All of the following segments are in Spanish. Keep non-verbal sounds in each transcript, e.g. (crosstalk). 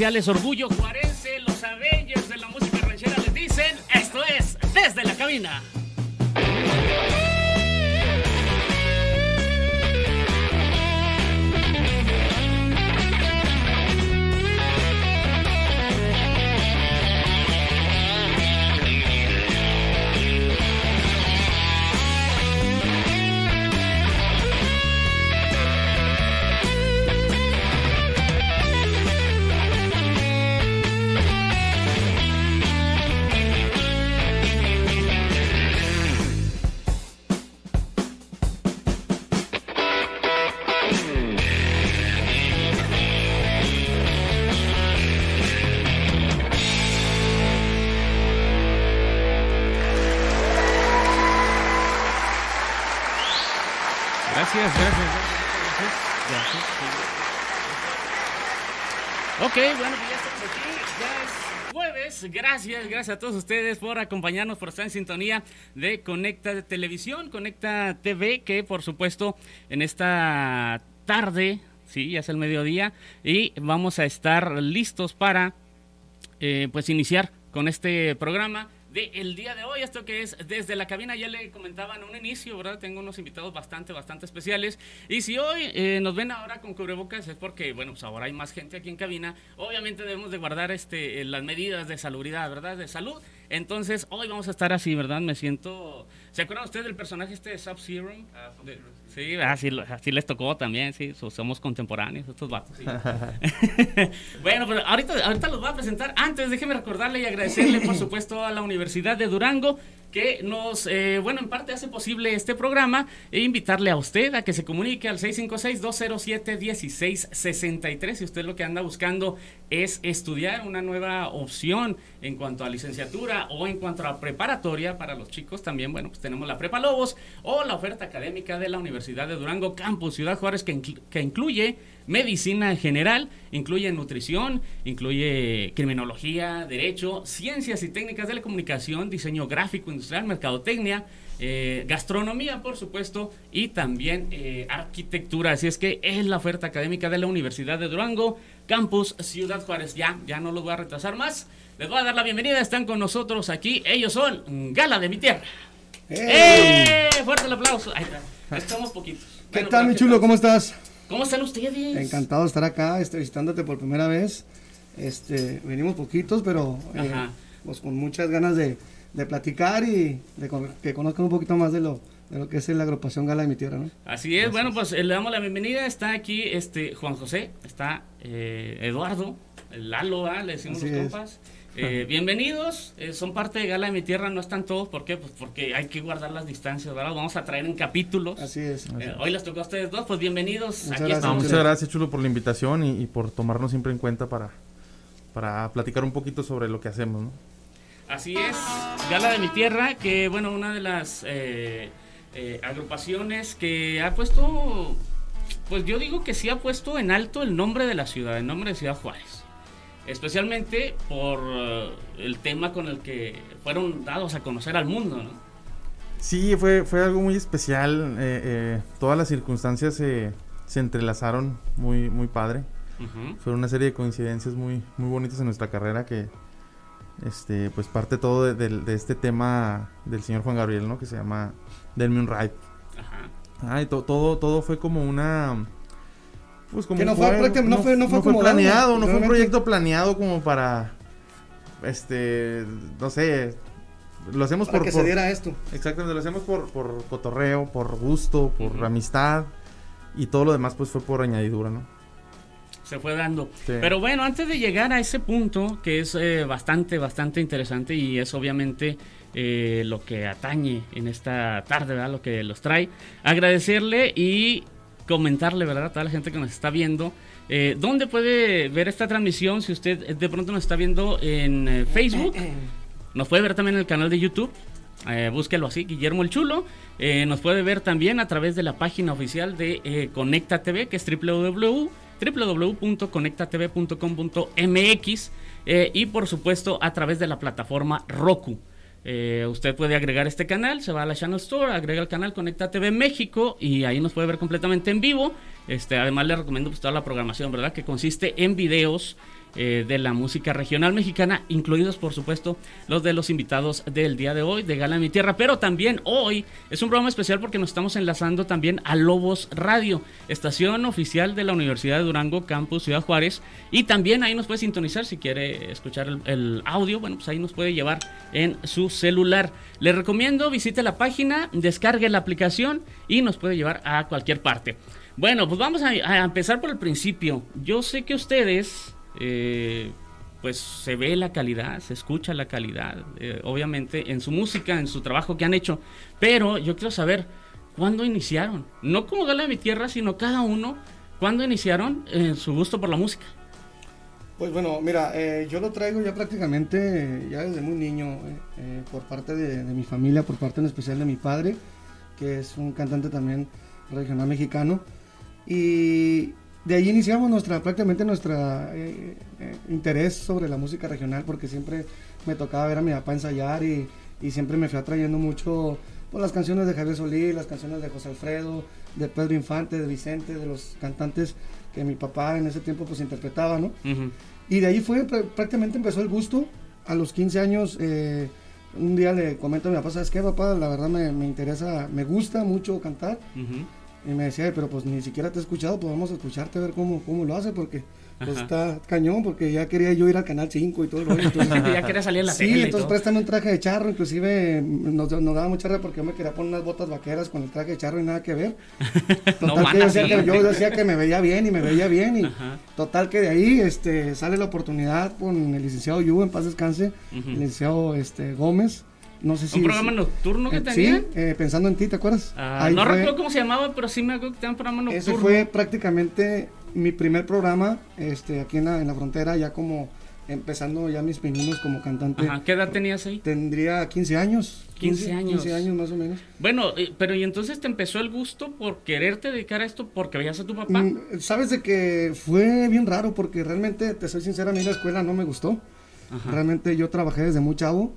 Orgullo Juarense, Gracias, gracias a todos ustedes por acompañarnos, por estar en sintonía de Conecta Televisión, Conecta TV, que por supuesto en esta tarde, sí, ya es el mediodía, y vamos a estar listos para eh, pues iniciar con este programa de el día de hoy, esto que es desde la cabina, ya le comentaba en un inicio, ¿verdad? Tengo unos invitados bastante, bastante especiales. Y si hoy eh, nos ven ahora con cubrebocas es porque, bueno, pues ahora hay más gente aquí en cabina. Obviamente debemos de guardar este, las medidas de salubridad, ¿verdad? De salud. Entonces, hoy vamos a estar así, ¿verdad? Me siento... ¿Se acuerdan ustedes del personaje este de Sub-Zero? sí, así, así, les tocó también, sí, somos contemporáneos estos vatos. Sí. (laughs) bueno, pues ahorita, ahorita los voy a presentar. Antes, déjeme recordarle y agradecerle, por supuesto, a la Universidad de Durango que nos, eh, bueno, en parte hace posible este programa e invitarle a usted a que se comunique al 656-207-1663 si usted lo que anda buscando es estudiar una nueva opción en cuanto a licenciatura o en cuanto a preparatoria para los chicos también, bueno, pues tenemos la Prepa Lobos o la oferta académica de la Universidad de Durango Campus Ciudad Juárez que, que incluye medicina en general, incluye nutrición, incluye criminología, derecho, ciencias y técnicas de la comunicación, diseño gráfico industrial, mercadotecnia, eh, gastronomía, por supuesto, y también eh, arquitectura. Así es que es la oferta académica de la Universidad de Durango, Campus Ciudad Juárez. Ya, ya no los voy a retrasar más. Les voy a dar la bienvenida. Están con nosotros aquí. Ellos son Gala de mi tierra. ¡Eh! Fuerte el aplauso. Ahí está. Estamos poquitos. ¿Qué tal, mi chulo? ¿Cómo estás? ¿Cómo están ustedes? Encantado de estar acá, este, visitándote por primera vez. Este, venimos poquitos, pero eh, pues con muchas ganas de, de platicar y de que conozcan un poquito más de lo, de lo que es la agrupación Gala de mi Tierra, ¿no? Así es, bueno, pues le damos la bienvenida. Está aquí este Juan José, está eh, Eduardo, Lalo, ¿ah? le decimos los compas. Eh, bienvenidos, eh, son parte de Gala de mi Tierra, no están todos, ¿por qué? Pues porque hay que guardar las distancias, ¿verdad? Vamos a traer en capítulos. Así es. Eh, hoy les tocó a ustedes dos, pues bienvenidos. Muchas, Aquí gracias, muchas gracias, Chulo, por la invitación y, y, por tomarnos siempre en cuenta para, para platicar un poquito sobre lo que hacemos, ¿no? Así es, Gala de mi Tierra, que bueno, una de las agrupaciones que ha puesto, pues yo digo que sí ha puesto en alto el nombre de la ciudad, el nombre de Ciudad Juárez especialmente por uh, el tema con el que fueron dados a conocer al mundo, ¿no? Sí, fue, fue algo muy especial. Eh, eh, todas las circunstancias se, se entrelazaron muy, muy padre. Uh -huh. Fue una serie de coincidencias muy, muy bonitas en nuestra carrera que, este, pues parte todo de, de, de este tema del señor Juan Gabriel, ¿no? Que se llama Denme un Ride. Ajá. Ah, y to, todo, todo fue como una pues como que no fue, fue, no, fue, no fue, no fue planeado, no fue un proyecto planeado como para, este, no sé, lo hacemos para por... que por, se diera esto. Exactamente, lo hacemos por, por cotorreo, por gusto, por uh -huh. amistad y todo lo demás pues fue por añadidura, ¿no? Se fue dando. Sí. Pero bueno, antes de llegar a ese punto, que es eh, bastante, bastante interesante y es obviamente eh, lo que atañe en esta tarde, ¿verdad? Lo que los trae, agradecerle y comentarle, ¿verdad? A toda la gente que nos está viendo. Eh, ¿Dónde puede ver esta transmisión? Si usted de pronto nos está viendo en eh, Facebook, nos puede ver también en el canal de YouTube. Eh, búsquelo así, Guillermo el Chulo. Eh, nos puede ver también a través de la página oficial de eh, Conecta TV, que es www, www.conectatv.com.mx y por supuesto a través de la plataforma Roku. Eh, usted puede agregar este canal, se va a la Channel Store, agrega el canal Conecta TV México y ahí nos puede ver completamente en vivo. Este, además le recomiendo pues, toda la programación, ¿verdad? Que consiste en videos eh, de la música regional mexicana, incluidos por supuesto los de los invitados del día de hoy de Gala de mi Tierra, pero también hoy es un programa especial porque nos estamos enlazando también a Lobos Radio, estación oficial de la Universidad de Durango, Campus Ciudad Juárez, y también ahí nos puede sintonizar si quiere escuchar el, audio, bueno, pues ahí nos puede llevar en su celular. Le recomiendo visite la página, descargue la aplicación y nos puede llevar a cualquier parte. Bueno, pues vamos a empezar por el principio. Yo sé que ustedes eh, pues se ve la calidad, se escucha la calidad, eh, obviamente en su música, en su trabajo que han hecho. Pero yo quiero saber cuándo iniciaron, no como Gala de mi Tierra, sino cada uno, cuándo iniciaron en su gusto por la música. Pues bueno, mira, eh, yo lo traigo ya prácticamente, ya desde muy niño, por parte de, de, mi familia, por parte en especial de mi padre, que es un cantante también regional mexicano. Y de ahí iniciamos nuestra, prácticamente nuestro eh, eh, interés sobre la música regional, porque siempre me tocaba ver a mi papá ensayar y, y siempre me fui atrayendo mucho por las canciones de Javier Solís, las canciones de José Alfredo, de Pedro Infante, de Vicente, de los cantantes que mi papá en ese tiempo pues interpretaba, ¿no? Y de ahí fue, prácticamente empezó el gusto. A los 15 años, eh, un día le comento a mi papá, ¿sabes qué, papá? La verdad me, me interesa, me gusta mucho cantar. Y me decía, pero pues ni siquiera te he escuchado, pues vamos a escucharte a ver cómo, cómo lo hace, porque pues está cañón, porque ya quería yo ir al Canal 5 y todo el rollo. Entonces, (laughs) ya quería salir en la Sí, entonces préstame un traje de charro, inclusive nos, nos daba mucha risa porque yo me quería poner unas botas vaqueras con el traje de charro y nada que ver. (laughs) Total que, yo, decía que yo decía que me veía bien y me veía bien y total que de ahí este, sale la oportunidad con el licenciado Yu, en paz descanse, el licenciado este, Gómez, no sé si. ¿Un programa nocturno que eh? Sí, eh, pensando en ti, ¿te acuerdas? Ah, no recuerdo cómo se llamaba, pero sí me acuerdo que tenía un programa nocturno. Ese fue prácticamente mi primer programa este, aquí en la, en la frontera, ya como empezando ya mis pininos como cantante. Ajá, ¿Qué edad tenías ahí? Tendría 15 años. 15, años. 15 años más o menos. Bueno, eh, pero ¿y entonces te empezó el gusto por quererte dedicar a esto porque veías a tu papá? Mm, Sabes de que fue bien raro porque realmente, te soy sincera, a mí la escuela no me gustó. Realmente yo trabajé desde muy chavo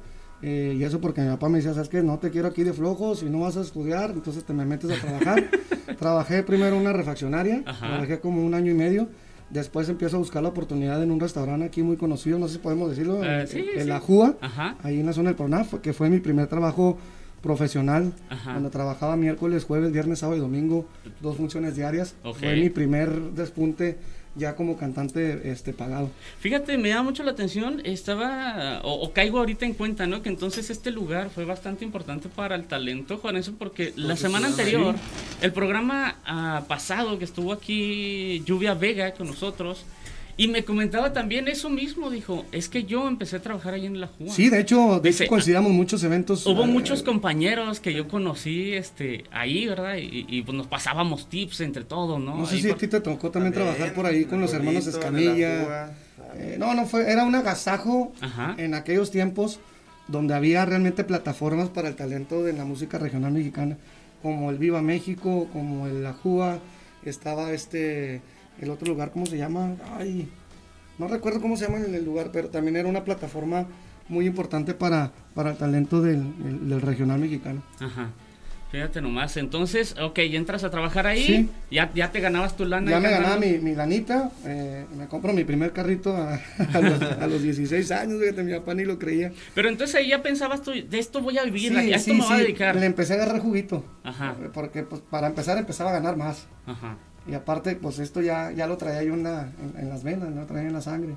eh, y eso porque mi papá me decía, ¿sabes qué? No te quiero aquí de flojo, si no vas a estudiar, entonces te me metes a trabajar. (laughs) Trabajé primero en una refaccionaria, trabajé como un año y medio. Después empiezo a buscar la oportunidad en un restaurante aquí muy conocido, no sé si podemos decirlo, eh, en, La Júa, ahí en la zona del Pronaf, que fue mi primer trabajo profesional, cuando trabajaba miércoles, jueves, viernes, sábado y domingo, dos funciones diarias. Fue mi primer despunte ya como cantante este pagado. Fíjate, me da mucho la atención, estaba, o, caigo ahorita en cuenta, ¿no? Que entonces este lugar fue bastante importante para el talento eso porque la semana anterior, el programa ah, pasado que estuvo aquí Lluvia Vega con nosotros, y me comentaba también eso mismo, dijo, es que yo empecé a trabajar ahí en la Juga. Sí, de hecho, de hecho coincidamos muchos eventos. Hubo eh, muchos compañeros que yo conocí este, ahí, ¿verdad? Y, pues nos pasábamos tips entre todos, ¿no? No sé si a ti te tocó también trabajar por ahí con los hermanos Escamilla. Eh, no, no fue, era un agasajo en aquellos tiempos donde había realmente plataformas para el talento de la música regional mexicana, como el Viva México, como el La Juga, estaba este el otro lugar, ¿cómo se llama? Ay, no recuerdo cómo se llama el lugar, pero también era una plataforma muy importante para, para el talento del, del regional mexicano. Ajá. Fíjate nomás, entonces, ok, entras a trabajar ahí, ya, ya te ganabas tu lana. Ya me ganaba mi, mi, lanita, eh, me compro mi primer carrito a, (laughs) a, los, 16 años, fíjate, mi papá ni lo creía. Pero entonces ahí ya pensabas tú, de esto voy a vivir, a esto me voy a dedicar. Le empecé a agarrar juguito, Ajá. porque pues, para empezar empezaba a ganar más. Ajá. Y aparte, pues esto ya, ya lo traía yo en, en, las venas, lo traía en la sangre.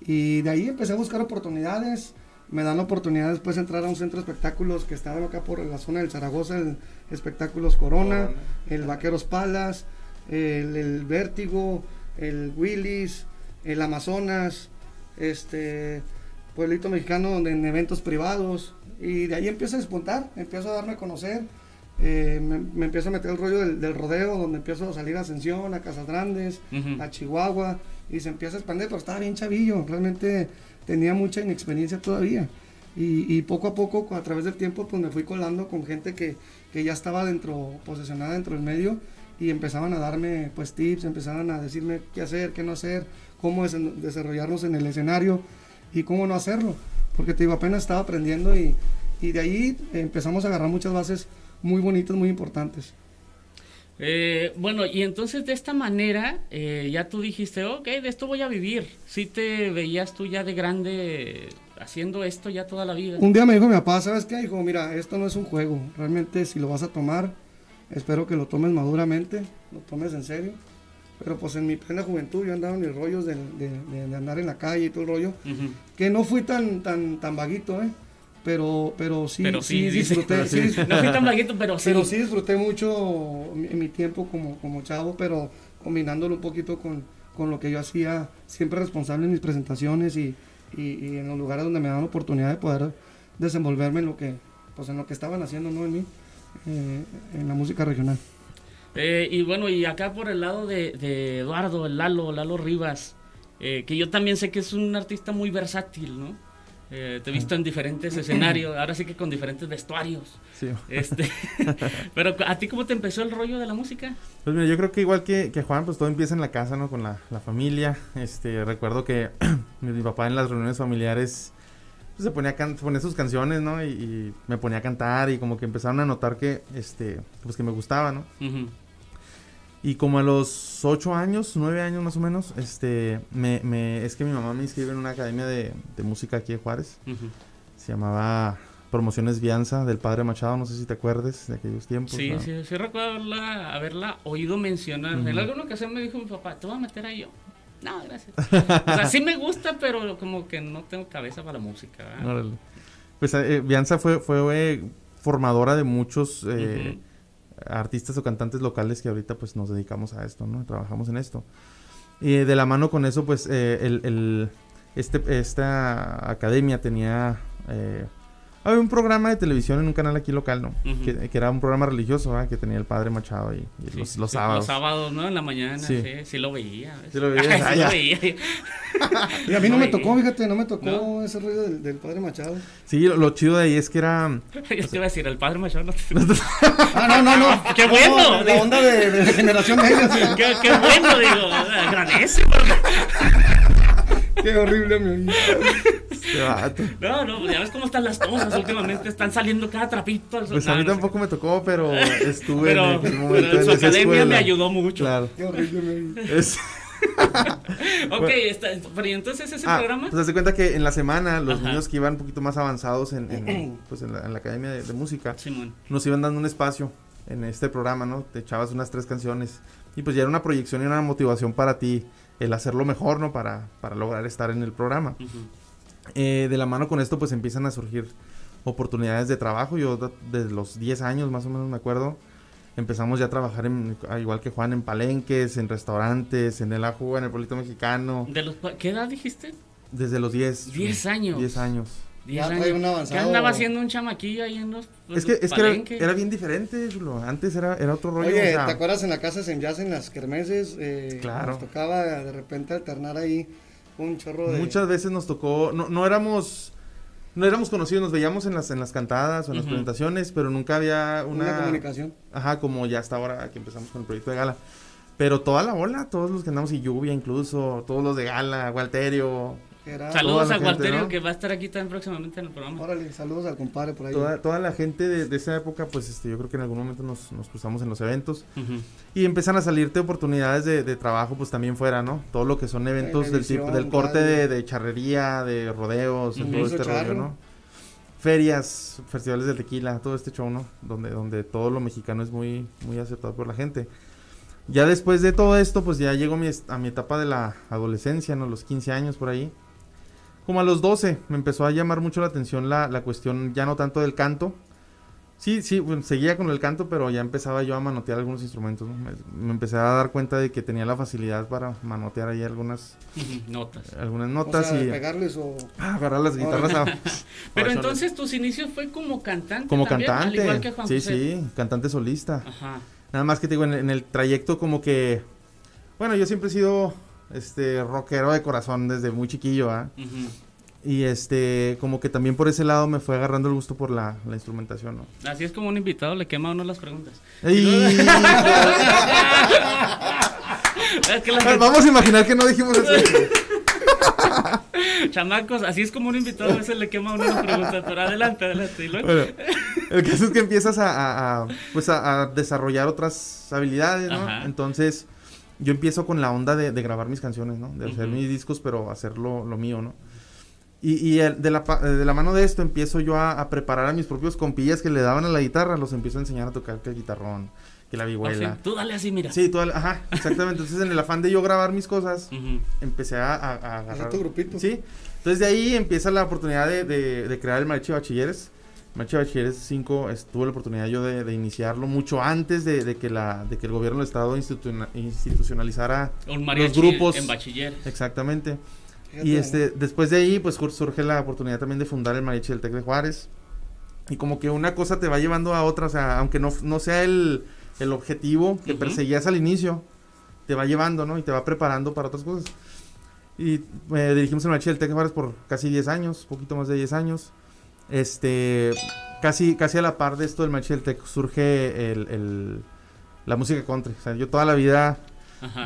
Y de ahí empecé a buscar oportunidades. Me dan la oportunidad después de entrar a un centro de espectáculos que estaba acá por la zona del Zaragoza, el Espectáculos Corona, el Vaqueros Palas, el, el, Vértigo, el Willis, el Amazonas, este pueblito mexicano donde en eventos privados. Y de ahí empiezo a despuntar, empiezo a darme a conocer eh, me, empiezo a meter el rollo del, rodeo, donde empiezo a salir a Ascensión, a Casas Grandes, a Chihuahua, y se empieza a expandir, pero estaba bien chavillo, realmente tenía mucha inexperiencia todavía. Y, poco a poco, a través del tiempo, pues me fui colando con gente que, que ya estaba dentro, posicionada dentro del medio, y empezaban a darme pues tips, empezaban a decirme qué hacer, qué no hacer, cómo desarrollarnos en el escenario y cómo no hacerlo. Porque te digo, apenas estaba aprendiendo y, y de ahí empezamos a agarrar muchas bases muy bonitas, muy importantes. Eh, bueno, y entonces de esta manera eh, ya tú dijiste, ok, de esto voy a vivir. Si te veías tú ya de grande haciendo esto ya toda la vida. Un día me dijo mi papá, ¿sabes qué? Dijo, mira, esto no es un juego. Realmente si lo vas a tomar, espero que lo tomes maduramente, lo tomes en serio. Pero pues en mi plena juventud yo andaba en mis rollos de, andar en la calle y todo el rollo, que no fui tan, tan, tan vaguito, ¿eh? Pero pero sí, sí, disfruté. no fui tan vaguito, pero sí. Pero sí disfruté mucho mi, tiempo como, como chavo, pero combinándolo un poquito con, con, lo que yo hacía, siempre responsable en mis presentaciones y, y, en los lugares donde me daban oportunidad de poder desenvolverme en lo que, pues en lo que estaban haciendo ¿no? en mí, eh, en la música regional. Eh, y bueno, y acá por el lado de, de Eduardo, el Lalo, Lalo Rivas, eh, que yo también sé que es un artista muy versátil, ¿no? Eh, te he visto en diferentes escenarios, ahora sí que con diferentes vestuarios. Sí. Este, (laughs) pero ¿a ti cómo te empezó el rollo de la música? Pues mira, yo creo que igual que, que Juan, pues todo empieza en la casa, ¿no? Con la, la familia. Este, recuerdo que (clears throat) mi papá en las reuniones familiares pues, se ponía a ponía sus canciones, ¿no? Y, me ponía a cantar y como que empezaron a notar que, este, pues que me gustaba, ¿no? Y como a los ocho años, nueve años más o menos, este, me, me, es que mi mamá me inscribe en una academia de, de música aquí en Juárez. Se llamaba Promociones Vianza del Padre Machado, no sé si te acuerdes de aquellos tiempos. Sí, sí, sí recuerdo haberla, oído mencionar. En alguna ocasión me dijo mi papá, ¿te voy a meter ahí yo? No, gracias. (laughs) o sea, sí me gusta, pero como que no tengo cabeza para la música. Pues eh, Vianza fue, fue formadora de muchos... Eh, artistas o cantantes locales que ahorita pues nos dedicamos a esto, ¿no? Trabajamos en esto. Y de la mano con eso, pues eh, el, el, este, esta academia tenía eh, había un programa de televisión en un canal aquí local, ¿no? que, era un programa religioso, ¿verdad? Que tenía el padre Machado y, los, sábados. Los sábados, ¿no? En la mañana, sí, sí, lo veía. Sí lo veía. sí lo veía. (laughs) (laughs) y a mí no me tocó, fíjate, no me tocó ese ruido del, padre Machado. Sí, lo, chido de ahí es que era... (laughs) Yo te iba a decir, el padre Machado no te... ah, no, no, no. ¡Qué bueno! la onda de, de, generación de ellos. qué, qué bueno, digo. Agradece. Qué horrible mi No, no, ya ves cómo están las cosas últimamente. Están saliendo cada trapito al Pues a mí tampoco me tocó, pero estuve en el momento pero en su academia me ayudó mucho. Claro. Qué horrible es... (laughs) ok, está, pero entonces ese ah, programa. Pues se cuenta que en la semana los niños que iban un poquito más avanzados en, pues en, la, academia de, música nos iban dando un espacio en este programa, ¿no? Te echabas unas tres canciones y pues ya era una proyección y una motivación para ti el hacerlo mejor, ¿no? Para, para lograr estar en el programa. Eh, de la mano con esto, pues empiezan a surgir oportunidades de trabajo. Yo desde los 10 años, más o menos, me acuerdo, empezamos ya a trabajar, en, igual que Juan, en palenques, en restaurantes, en el ajo, en el Polito Mexicano. ¿De los, ¿Qué edad dijiste? Desde los 10. 10 años. 10 años. Ya años. ¿Qué andaba haciendo un chamaquillo ahí en los Es que, es que era, bien diferente, Antes era, era otro rollo. Oye, ¿te acuerdas en la casa en Jazz, en las kermeses? Eh, claro. Nos tocaba de repente alternar ahí un chorro de... Muchas veces nos tocó, no, no éramos... No éramos conocidos, nos veíamos en las, en las cantadas o en las presentaciones, pero nunca había una... Una comunicación. Ajá, como ya hasta ahora que empezamos con el proyecto de Gala. Pero toda la ola, todos los que andamos y Lluvia incluso, todos los de Gala, Walterio, Saludos a Walterio que va a estar aquí también próximamente en el programa. Órale, saludos al compadre por ahí. Toda, la gente de, esa época, pues este, yo creo que en algún momento nos, cruzamos en los eventos. Y empiezan a salirte oportunidades de, trabajo, pues también fuera, ¿no? Todo lo que son eventos del tipo, del corte de, charrería, de rodeos, todo este rollo, ¿no? Ferias, festivales de tequila, todo este show, ¿no? Donde, donde todo lo mexicano es muy, muy aceptado por la gente. Ya después de todo esto, pues ya llego a mi etapa de la adolescencia, ¿no? Los 15 años por ahí como a los 12 me empezó a llamar mucho la atención la, la cuestión ya no tanto del canto. Sí, sí, seguía con el canto, pero ya empezaba yo a manotear algunos instrumentos. Me, empecé a dar cuenta de que tenía la facilidad para manotear ahí algunas (laughs) notas. Algunas notas y pegarles o ah, agarrar las guitarras. (laughs) (laughs) pero entonces tus inicios fue como cantante. Como cantante. igual que Juan sí, sí, cantante solista. Ajá. Nada más que te digo, en, en el trayecto como que, bueno, yo siempre he sido este rockero de corazón desde muy chiquillo, ¿ah? Y este, como que también por ese lado me fue agarrando el gusto por la, instrumentación, ¿no? Así es como un invitado le quema a uno las preguntas. (laughs) Vamos a imaginar que no dijimos eso. (laughs) Chamacos, así es como un invitado a veces le quema una pregunta, pero adelante, adelante. Bueno, el caso es que empiezas a, pues a, desarrollar otras habilidades, ¿no? Entonces, yo empiezo con la onda de, grabar mis canciones, ¿no? De hacer mis discos, pero hacerlo lo mío, ¿no? Y, de, la, de, la, mano de esto empiezo yo a, preparar a mis propios compillas que le daban a la guitarra, los empiezo a enseñar a tocar que el guitarrón, que la vihuela. tú dale así, mira. Sí, tú dale, ajá, exactamente. Entonces en el afán de yo grabar mis cosas, empecé a, a, agarrar. tu grupito. Sí. Entonces de ahí empieza la oportunidad de, de, crear el Mariachi Bachilleres. Mariachi Bachilleres 5, tuve la oportunidad yo de, iniciarlo mucho antes de, que la, de que el gobierno del estado institucionalizara los grupos. En bachilleres. Exactamente y este, después de ahí, pues surge la oportunidad también de fundar el mariachi del Tec de Juárez. Y como que una cosa te va llevando a otra, o sea, aunque no, no sea el, el objetivo que perseguías al inicio, te va llevando, ¿no? Y te va preparando para otras cosas. Y eh, dirigimos el mariachi del Tec de Juárez por casi 10 años, poquito más de 10 años. Este, casi, casi a la par de esto del mariachi del Tec surge el, el, la música country. O sea, yo toda la vida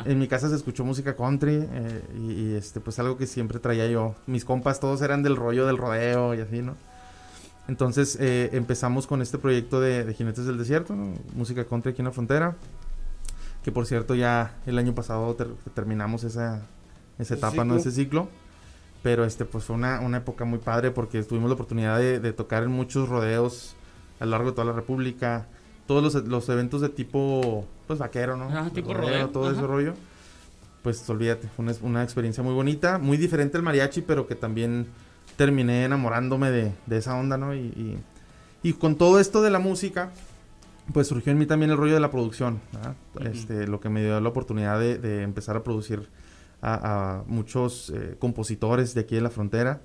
en mi casa se escuchó música country eh, y, este pues algo que siempre traía yo. Mis compas todos eran del rollo del rodeo y así, ¿no? Entonces eh, empezamos con este proyecto de, Jinetes del Desierto, música country aquí en la frontera. Que por cierto ya el año pasado terminamos esa, esa etapa, ¿no? Ese ciclo. Pero este pues fue una, una época muy padre porque tuvimos la oportunidad de, de tocar en muchos rodeos a lo largo de toda la República todos los, los, eventos de tipo, pues vaquero, ¿no? Ah, tipo rodeo, todo ese rollo. Pues olvídate, fue una, experiencia muy bonita, muy diferente al mariachi, pero que también terminé enamorándome de, de esa onda, ¿no? Y, y, con todo esto de la música, pues surgió en mí también el rollo de la producción, este, lo que me dio la oportunidad de, de empezar a producir a, muchos eh, compositores de aquí de la frontera,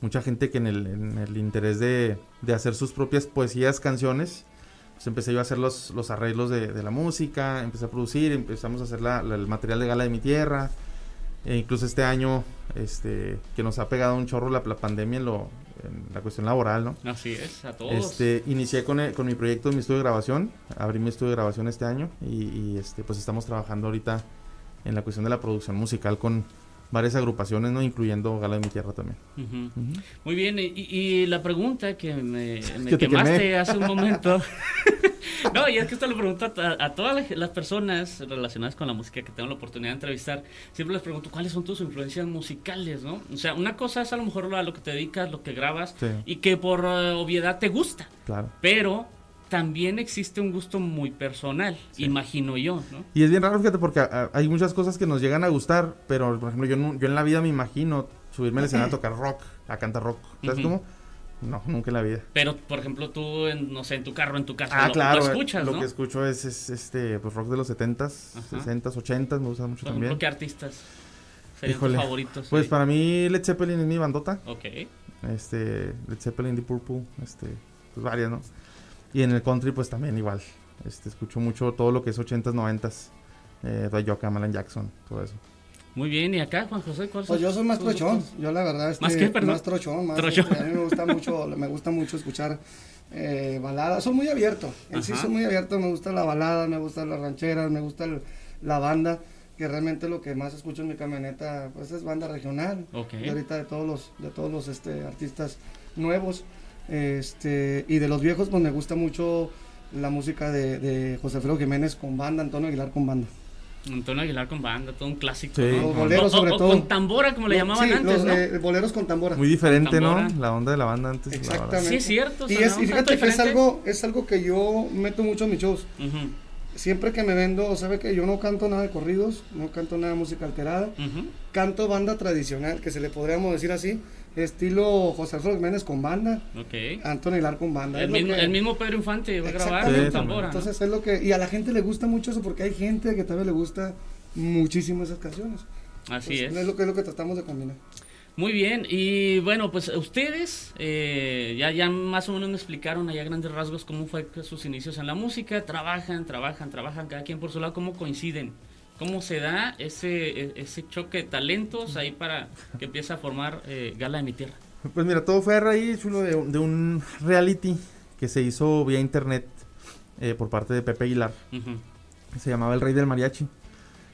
mucha gente que en el, en el interés de, de hacer sus propias poesías, canciones, pues empecé yo a hacer los, los arreglos de, de, la música, empecé a producir, empezamos a hacer la, el material de Gala de mi Tierra. E incluso este año, este, que nos ha pegado un chorro la, la pandemia en, lo, en la cuestión laboral, ¿no? Así es, a todos. Este, inicié con, con mi proyecto de mi estudio de grabación, abrí mi estudio de grabación este año y, y este, pues estamos trabajando ahorita en la cuestión de la producción musical con varias agrupaciones, ¿no? Incluyendo Gala de mi Tierra también. Muy bien, y, la pregunta que me, (laughs) quemaste hace un momento. (laughs) no, y es que esto lo pregunto a, todas las personas relacionadas con la música que tengo la oportunidad de entrevistar. Siempre les pregunto cuáles son tus influencias musicales, ¿no? O sea, una cosa es a lo mejor a lo que te dedicas, lo que grabas, y que por eh, obviedad te gusta. Claro. Pero también existe un gusto muy personal, imagino yo, ¿no? Y es bien raro, fíjate, porque ah, hay muchas cosas que nos llegan a gustar, pero, por ejemplo, yo, yo en la vida me imagino subirme al escenario a tocar rock, a cantar rock, ¿sabes cómo? No, nunca en la vida. Pero, por ejemplo, tú, no sé, en tu carro, en tu casa, ah, lo, claro, lo escuchas, Lo que escucho es, este, pues, rock de los 70s, 60s, 80s, me gusta mucho por también. Ejemplo, ¿qué artistas serían tus favoritos? Pues para mí Led Zeppelin es mi bandota. Ok. Este, Led Zeppelin, Deep Purple, este, pues varias, ¿no? Y en el country, pues también igual. Este, escucho mucho todo lo que es 80s, 90s. Eh, Dayoka, Malan Jackson, todo eso. Muy bien, ¿y acá, Juan José? ¿cuál pues yo soy más trochón. Yo, la verdad, este, ¿Más qué, perdón? Más trochón. Más, este, a mí me gusta mucho, (laughs) me gusta mucho escuchar eh, baladas. Soy muy abierto. En sí, soy muy abierto. Me gusta la balada, me gusta las rancheras, me gusta la banda. Que realmente lo que más escucho en mi camioneta, pues es banda regional. Okay. Y ahorita de todos los, de todos los este, artistas nuevos. Este, y de los viejos, pues me gusta mucho la música de, José Alfredo Jiménez con banda, Antonio Aguilar con banda. Antonio Aguilar con banda, todo un clásico. Los boleros, sobre todo. Con tambora, como le llamaban antes. Los eh, boleros con tambora. Muy diferente, ¿no? La onda de la banda antes. Exactamente. Sí, es cierto. Y, es, fíjate que es algo, es algo que yo meto mucho en mis shows. Siempre que me vendo, sabe que yo no canto nada de corridos, no canto nada de música alterada. Canto banda tradicional, que se le podríamos decir así estilo José Alfredo Jiménez con banda, okay. Antonio Hilar con banda. El, mismo, el mismo, Pedro Infante va a grabar tambora. Entonces es lo que, y a la gente le gusta mucho eso porque hay gente que también le gusta muchísimo esas canciones. Así es. Es lo que es lo que tratamos de combinar. Muy bien, y bueno, pues ustedes eh, ya, ya más o menos me explicaron allá grandes rasgos cómo fue sus inicios en la música, trabajan, trabajan, trabajan, cada quien por su lado, cómo coinciden ¿Cómo se da ese, e, ese choque de talentos ahí para que empiece a formar eh, Gala de mi Tierra? Pues mira, todo fue a raíz chulo, de, un reality que se hizo vía internet eh, por parte de Pepe Aguilar. Se llamaba El Rey del Mariachi.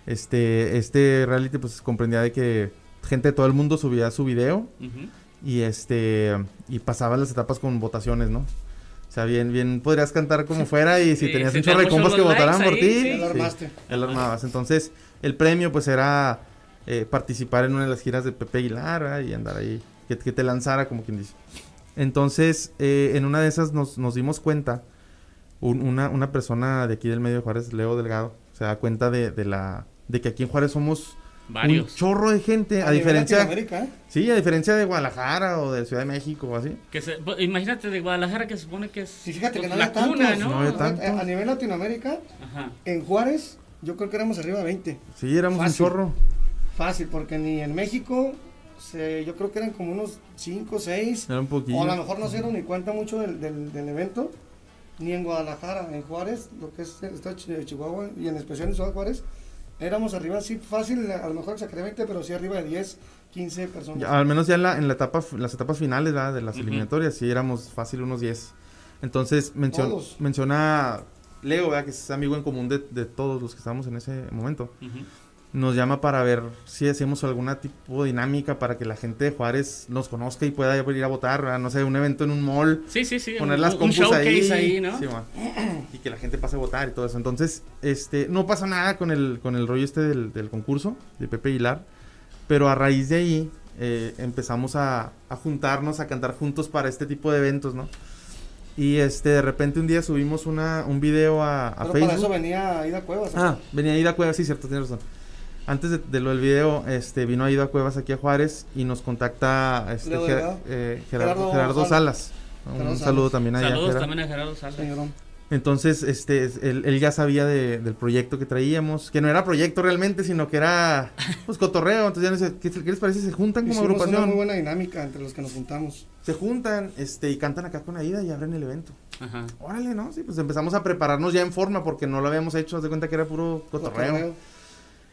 Este, este reality pues comprendía de que gente de todo el mundo subía su video y este y pasaba las etapas con votaciones, ¿no? O sea, bien, bien podrías cantar como fuera y si tenías un chorro de compas que votaran por ti, sí. armaste. el armabas. Entonces, el premio pues era eh, participar en una de las giras de Pepe Aguilar y andar ahí, que, te lanzara como quien dice. Entonces, eh, en una de esas nos, nos dimos cuenta, una, una persona de aquí del medio de Juárez, Leo Delgado, se da cuenta de, de la de que aquí en Juárez somos un chorro de gente, a, diferencia. ¿eh? Sí, a diferencia de Guadalajara o de Ciudad de México o así. Que imagínate de Guadalajara que se supone que es. Sí, fíjate que no la cuna, ¿no? A nivel Latinoamérica, en Juárez, yo creo que éramos arriba de 20. Sí, éramos un chorro. Fácil, porque ni en México, se, yo creo que eran como unos 5, 6. Era un poquito. O a lo mejor no se dieron ni cuenta mucho del, del, evento. Ni en Guadalajara, en Juárez, lo que es el Chihuahua, y en especial en Ciudad Juárez éramos arriba, sí, fácil, a lo mejor exactamente, pero sí arriba de 10, 15 personas. al menos ya en, la, en la etapa, las etapas finales de las eliminatorias, sí éramos fácil unos 10. Entonces menciona Leo, que es amigo en común de, de, todos los que estábamos en ese momento nos llama para ver si hacemos alguna tipo de dinámica para que la gente de Juárez nos conozca y pueda ir a votar, no sé, un evento en un mall. Sí, sí, sí. Poner las compus ahí, ¿no? y que la gente pase a votar y todo eso. Entonces, este, no pasa nada con el, con el rollo este del, concurso de Pepe Aguilar, pero a raíz de ahí eh, empezamos a, juntarnos, a cantar juntos para este tipo de eventos, ¿no? Y este, de repente un día subimos una, un video a, a Facebook. Para eso venía Ida Cuevas. Ah, venía Ida Cuevas, sí, cierto, tienes razón antes de, lo del video, este, vino a Cuevas aquí a Juárez y nos contacta este, eh, Gerardo, Gerardo, Salas. Un saludo también a Saludos también a Gerardo Salas. Entonces, este, él, ya sabía del proyecto que traíamos, que no era proyecto realmente, sino que era, pues, cotorreo. Entonces ya ¿qué, les parece? Se juntan como agrupación. una muy buena dinámica entre los que nos juntamos. Se juntan, este, y cantan acá con Aida y abren el evento. Ajá. Órale, ¿no? Sí, pues empezamos a prepararnos ya en forma porque no lo habíamos hecho, haz de cuenta que era puro cotorreo.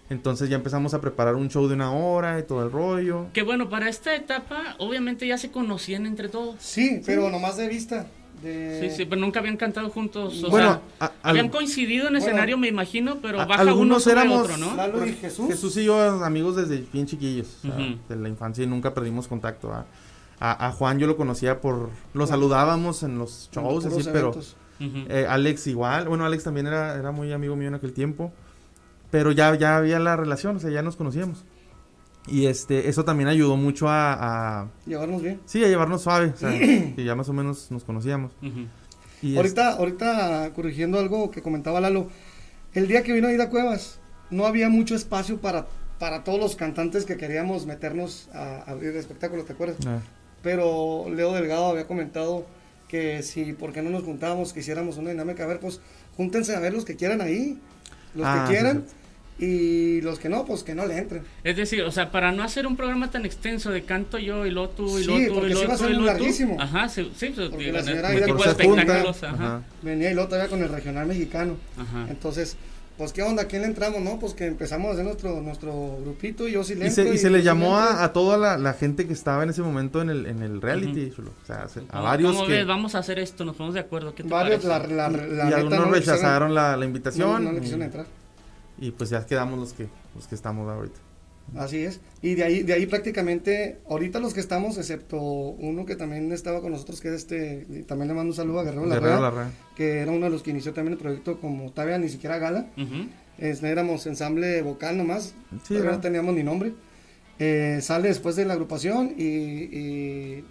Entonces ya empezamos a preparar un show de una hora y todo el rollo. Que bueno, para esta etapa obviamente ya se conocían entre todos. Sí, pero nomás de vista. Sí, sí, pero nunca habían cantado juntos. O bueno, sea, habían coincidido en escenario, me imagino, pero baja algunos uno éramos, otro, ¿no? Lalo y Jesús. Jesús y yo amigos desde bien chiquillos, de la infancia y nunca perdimos contacto. A, a, Juan yo lo conocía por, lo saludábamos en los shows, así, pero eh, Alex igual, bueno, Alex también era, era muy amigo mío en aquel tiempo pero ya, ya había la relación, o sea, ya nos conocíamos. Y este, eso también ayudó mucho a, llevarnos bien. Sí, a llevarnos suave, o sea, (clears throat) que ya más o menos nos conocíamos. y ahorita, ahorita corrigiendo algo que comentaba Lalo, el día que vino Aida Cuevas, no había mucho espacio para, para todos los cantantes que queríamos meternos a abrir el espectáculo, ¿te acuerdas? Ah. Pero Leo Delgado había comentado que si, ¿por qué no nos juntábamos, que hiciéramos una dinámica? A ver, pues, júntense a ver los que quieran ahí, los que ah, quieran. Y los que no, pues que no le entren. Es decir, o sea, para no hacer un programa tan extenso de canto yo y lo tú y lo sí, tú porque y lo tú. Sí, larguísimo. Ajá, sí, sí. Porque la señora tipo de espectáculos. Ajá. Venía y lo todavía con el regional mexicano. Ajá. Entonces, pues qué onda, ¿a quién le entramos? No, pues que empezamos a hacer nuestro, nuestro grupito y yo sí le Y se, y se le llamó a, a, toda la, la, gente que estaba en ese momento en el, en el reality. O sea, a varios ¿Cómo que... ves? Vamos a hacer esto, nos ponemos de acuerdo. ¿Qué te varios, la, la, la, y, algunos rechazaron la, la invitación. No, no le quisieron entrar y pues ya quedamos los que los que estamos ahorita. Así es. Y de ahí de ahí prácticamente ahorita los que estamos excepto uno que también estaba con nosotros que es este también le mando un saludo a Guerrero, Larrea, que era uno de los que inició también el proyecto como todavía ni siquiera gala. éramos ensamble vocal nomás, sí, no teníamos ni nombre. Eh, sale después de la agrupación y,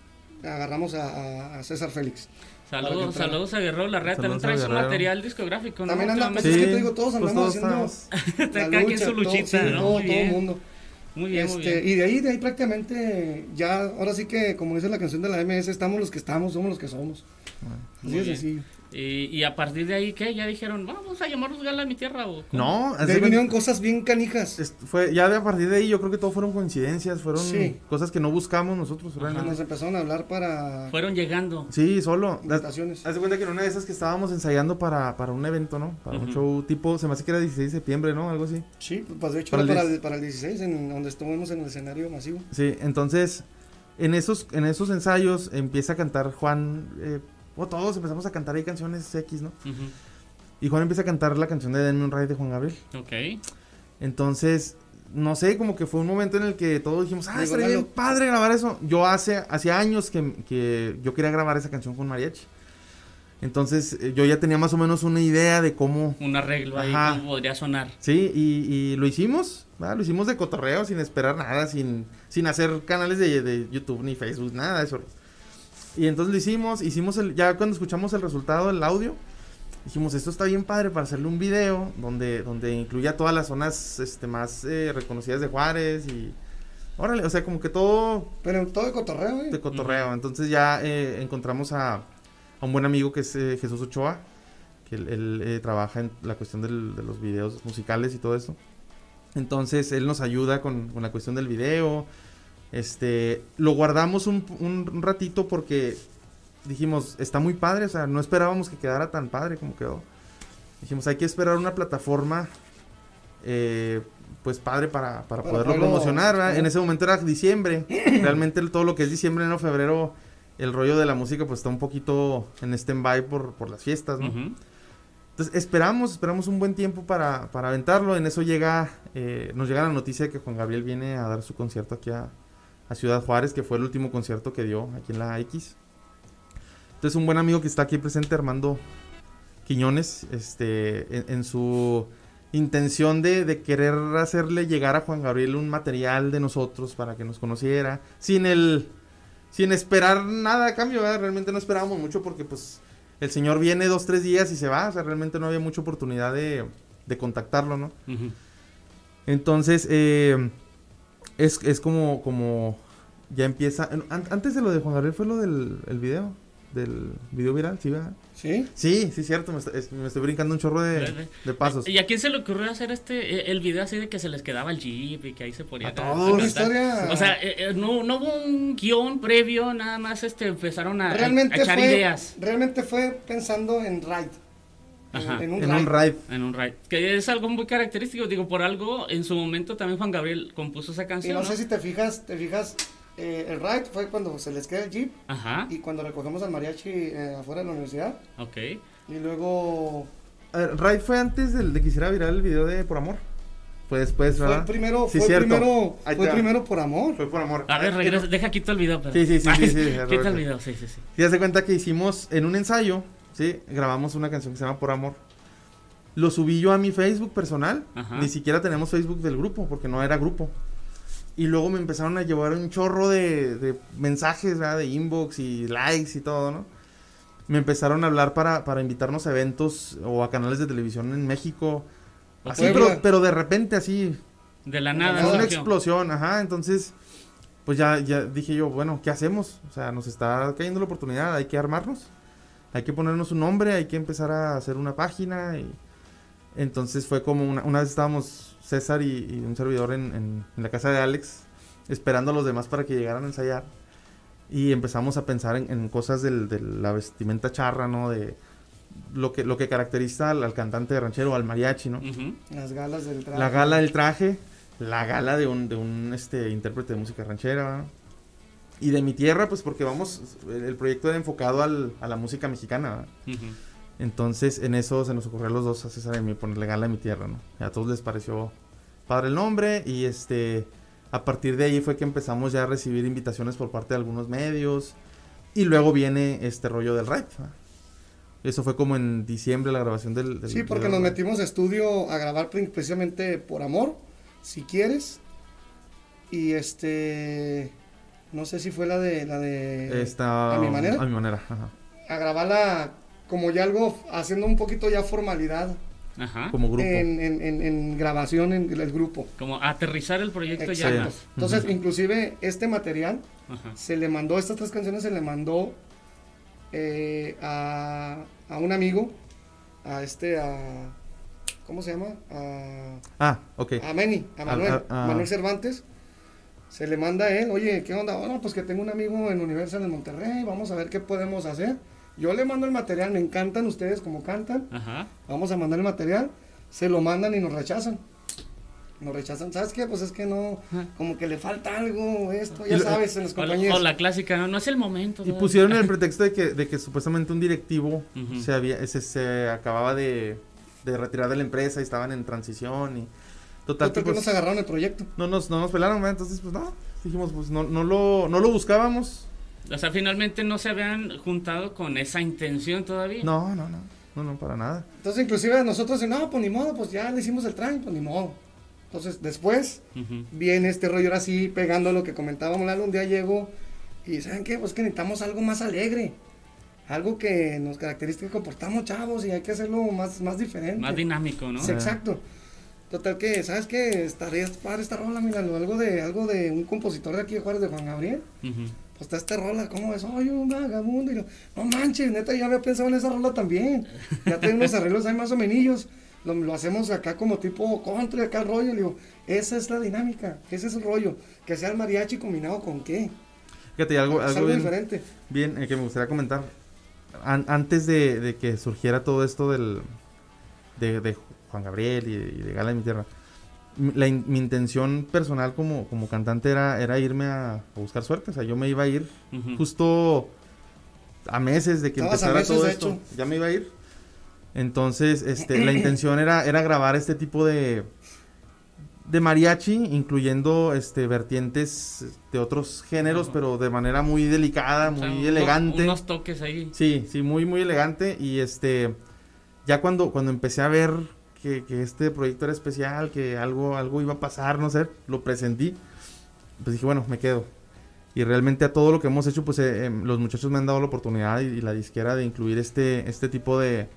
agarramos a César Félix. Saludos, saludos a Guerrero Larrea. También traes un material discográfico, ¿no? También andamos, sí, es que te digo, todos pues andamos haciendo. (laughs) la lucha, su luchita, todo, ¿no? todo, todo el mundo. Muy bien, este, muy bien. Y de ahí, de ahí prácticamente, ya, ahora sí que, como dice la canción de la MS, estamos los que estamos, somos los que somos. Así es sencillo. Y, a partir de ahí, ¿qué? Ya dijeron, vamos a llamarnos Gala a mi tierra. ¿o no, de ahí vinieron cosas bien canijas. fue, ya de a partir de ahí, yo creo que todo fueron coincidencias, fueron cosas que no buscamos nosotros. Nos empezaron a hablar para. Fueron llegando. Sí, solo. Invitaciones. Haz de cuenta que en una de esas que estábamos ensayando para, para un evento, ¿no? Para un show tipo, se me hace que era 16 de septiembre, ¿no? Algo así. Sí, pues de hecho para, el, para, el, 16, en donde estuvimos en el escenario masivo. Sí, entonces. En esos, en esos ensayos empieza a cantar Juan eh, o todos empezamos a cantar ahí canciones X, ¿no? Y Juan empieza a cantar la canción de Denme un Ray de Juan Gabriel. Ok. Entonces, no sé, como que fue un momento en el que todos dijimos, ah, estaría bien padre grabar eso. Yo hace, hace años que, que yo quería grabar esa canción con mariachi. Entonces eh, yo ya tenía más o menos una idea de cómo... Un arreglo ahí, cómo podría sonar. Sí, y, y lo hicimos, lo hicimos de cotorreo, sin esperar nada, sin, sin hacer canales de, de YouTube ni Facebook, nada de eso. Y entonces lo hicimos, hicimos el, ya cuando escuchamos el resultado, el audio, dijimos, esto está bien padre para hacerle un video donde, donde incluya todas las zonas este, más eh, reconocidas de Juárez y... Órale, o sea, como que todo... Pero todo de cotorreo, ¿eh? De cotorreo. Entonces ya eh, encontramos a a un buen amigo que es eh, Jesús Ochoa, que él, eh, trabaja en la cuestión de los videos musicales y todo eso. Entonces él nos ayuda con, la cuestión del video. Este, lo guardamos un, ratito porque dijimos, está muy padre, o sea, no esperábamos que quedara tan padre como quedó. Dijimos, hay que esperar una plataforma, eh, pues padre para, poderlo promocionar, En ese momento era diciembre, (clears throat) realmente todo lo que es diciembre, enero, febrero el rollo de la música pues está un poquito en stand-by por, por las fiestas, ¿no? Entonces esperamos, esperamos un buen tiempo para, para aventarlo. En eso llega, eh, nos llega la noticia de que Juan Gabriel viene a dar su concierto aquí a, Ciudad Juárez, que fue el último concierto que dio aquí en la X. Entonces un buen amigo que está aquí presente, Armando Quiñones, este, en, su intención de, de, querer hacerle llegar a Juan Gabriel un material de nosotros para que nos conociera, sin el sin esperar nada a cambio, realmente no esperábamos mucho porque pues el señor viene dos, tres días y se va, o sea, realmente no había mucha oportunidad de, de contactarlo, ¿no? Entonces, eh, es, es como, como ya empieza, antes de lo de Juan Gabriel fue lo del el video del video viral, ¿sí? ¿verdad? ¿Sí? Sí, sí, cierto, me, estoy brincando un chorro de, de, pasos. ¿Y a quién se le ocurrió hacer este, e, el video así de que se les quedaba el jeep y que ahí se ponía... A todo, una historia... O sea, eh, eh, no, no hubo un guion previo, nada más este, empezaron a, realmente echar ideas. Realmente fue pensando en ride. Ajá. En, un, ride. En un ride. Que es algo muy característico, digo, por algo, en su momento también Juan Gabriel compuso esa canción. Y no, sé si te fijas, te fijas, eh, el ride fue cuando se les queda el jeep Ajá. y cuando recogemos al mariachi eh, afuera de la universidad. Ok. Y luego... El ride fue antes de, que hiciera viral el video de Por Amor. Fue después, ¿verdad? Fue primero, fue primero, fue primero por amor. Fue por amor. A ver, regresa, deja quito el video. Sí, sí, sí, sí, sí, Quita el video, sí, sí, sí. Y hace cuenta que hicimos en un ensayo, sí, grabamos una canción que se llama Por Amor. Lo subí yo a mi Facebook personal. Ni siquiera tenemos Facebook del grupo, porque no era grupo. Y luego me empezaron a llevar un chorro de, mensajes, ¿verdad? De inbox y likes y todo, ¿no? Me empezaron a hablar para, para invitarnos a eventos o a canales de televisión en México. Así, pero, de repente así. De la nada. Una explosión, ajá. Entonces, pues ya, ya dije yo, bueno, ¿qué hacemos? O sea, nos está cayendo la oportunidad, hay que armarnos. Hay que ponernos un nombre, hay que empezar a hacer una página. Y entonces fue como una, una vez estábamos César y, un servidor en, la casa de Alex, esperando a los demás para que llegaran a ensayar. Y empezamos a pensar en, cosas de la vestimenta charra, ¿no? De lo que, lo que caracteriza al, cantante de ranchero, al mariachi, ¿no? Las galas del traje. La gala del traje, la gala de un, de un este, intérprete de música ranchera, Y de mi tierra, pues porque vamos, el proyecto era enfocado a la música mexicana. Entonces, en eso se nos ocurrió a los dos, a César y a mí, ponerle gala a mi tierra, ¿no? a todos les pareció padre el nombre y este, a partir de ahí fue que empezamos ya a recibir invitaciones por parte de algunos medios y luego viene este rollo del rap. Eso fue como en diciembre la grabación del... sí, porque nos metimos a estudio a grabar precisamente por amor, si quieres. Y este... No sé si fue la de... La de Esta, a mi manera. A mi manera, A grabarla como ya algo, haciendo un poquito ya formalidad. Ajá. Como grupo. En, en, en, grabación en el grupo. Como aterrizar el proyecto ya. Entonces, inclusive este material se le mandó, estas tres canciones se le mandó eh, a, a, un amigo, a este, a... ¿Cómo se llama? A, ah, ok. A Meni, a Manuel, Manuel Cervantes. Se le manda a él, oye, ¿qué onda? Bueno, pues que tengo un amigo en Universal de Monterrey, vamos a ver qué podemos hacer yo le mando el material, me encantan ustedes como cantan. Vamos a mandar el material, se lo mandan y nos rechazan. Nos rechazan, ¿sabes qué? Pues es que no, como que le falta algo, esto, ya sabes, en las compañías. O la clásica, no, es el momento. Y pusieron el (laughs) pretexto de que, de que supuestamente un directivo se, había, se, se acababa de, de retirar de la empresa y estaban en transición y Total, que pues, nos agarraron el proyecto. No nos, no nos pelaron, entonces pues no, dijimos pues no, no, lo, no lo buscábamos. O sea, finalmente no se habían juntado con esa intención todavía. No, no, no, no, no, para nada. Entonces inclusive nosotros, no, pues ni modo, pues ya le hicimos el trámite, pues ni modo. Entonces después viene este rollo ahora sí, pegando lo que comentábamos, un día llego y ¿saben qué? Pues que necesitamos algo más alegre algo que nos caracteriza que comportamos chavos y hay que hacerlo más, más diferente. Más dinámico, ¿no? Sí, exacto. Total que, ¿sabes qué? Estaría para esta rola, mira, algo de, algo de un compositor de aquí de Juárez, de Juan Gabriel. Pues está esta rola, ¿cómo es? Oye, un vagabundo. Y no manches, neta, yo había pensado en esa rola también. Ya tengo unos arreglos ahí más o menos. Lo, lo, hacemos acá como tipo country, acá el rollo. Le digo, esa es la dinámica, ese es el rollo. Que sea el mariachi combinado con qué. Fíjate, algo, algo, bien, diferente. Bien, eh, que me gustaría comentar antes de, que surgiera todo esto del, de, Juan Gabriel y, de Gala de mi Tierra, mi intención personal como, como cantante era, era irme a, buscar suerte. O sea, yo me iba a ir justo a meses de que empezara todo esto. Ya me iba a ir. Entonces, este, la intención era, era grabar este tipo de, de mariachi, incluyendo este vertientes de otros géneros, pero de manera muy delicada, muy elegante. Unos toques ahí. Sí, sí, muy, muy elegante. Y este, ya cuando, cuando empecé a ver que, este proyecto era especial, que algo, algo iba a pasar, no sé, lo presentí, pues dije, bueno, me quedo. Y realmente a todo lo que hemos hecho, pues eh, em, los muchachos me han dado la oportunidad y, y la disquera de incluir este, este tipo de,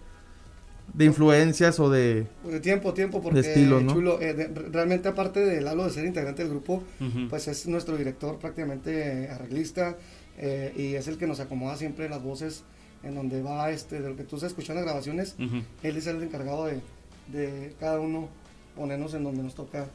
de influencias o de... De tiempo, tiempo, porque estilo, Chulo, eh, realmente aparte de Lalo de ser integrante del grupo, pues es nuestro director prácticamente arreglista eh, y es el que nos acomoda siempre las voces en donde va, este, de lo que tú estás escuchando en grabaciones, él es el encargado de, de cada uno ponernos en donde nos toca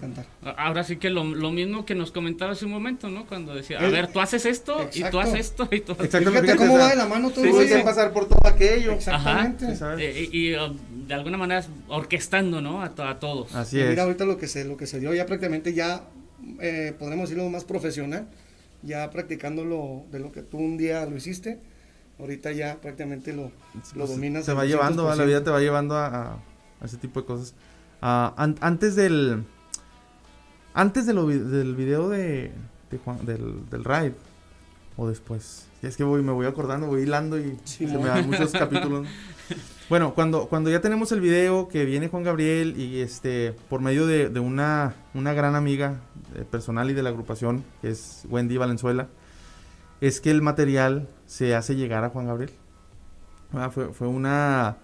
cantar. Ahora sí que lo, mismo que nos comentaba hace un momento, ¿no? Cuando decía, a ver, tú haces esto y tú haces esto y tú haces Exactamente. cómo va de la mano todo sí, pasar por todo aquello. Exactamente. Eh, y, um, de alguna manera orquestando, ¿no? A, a todos. Así es. Mira ahorita lo que se, lo que se dio ya prácticamente ya, eh, podremos decirlo más profesional, ya practicando lo, de lo que tú un día lo hiciste, ahorita ya prácticamente lo, lo pues, dominas. Se va llevando, la vida te va llevando a, a ese tipo de cosas. Ah, antes del. Antes de del video de, del, del ride. O después. es que voy, me voy acordando, voy hilando y se me dan muchos (laughs) capítulos. Bueno, cuando, cuando ya tenemos el video que viene Juan Gabriel y este por medio de, una, una gran amiga eh, personal y de la agrupación, que es Wendy Valenzuela, es que el material se hace llegar a Juan Gabriel. Ah, fue, fue una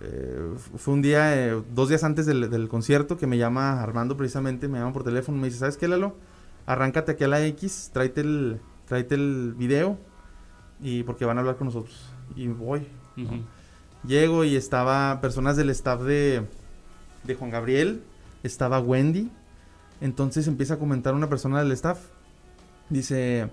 eh, fue un día, eh, dos días antes del, concierto, que me llama Armando precisamente, me llama por teléfono, me dice, ¿sabes qué, Lalo? Arráncate aquí a la X, tráete el, tráete el video, y porque van a hablar con nosotros. Y voy. Llego y estaba personas del staff de, de Juan Gabriel, estaba Wendy, entonces empieza a comentar una persona del staff, dice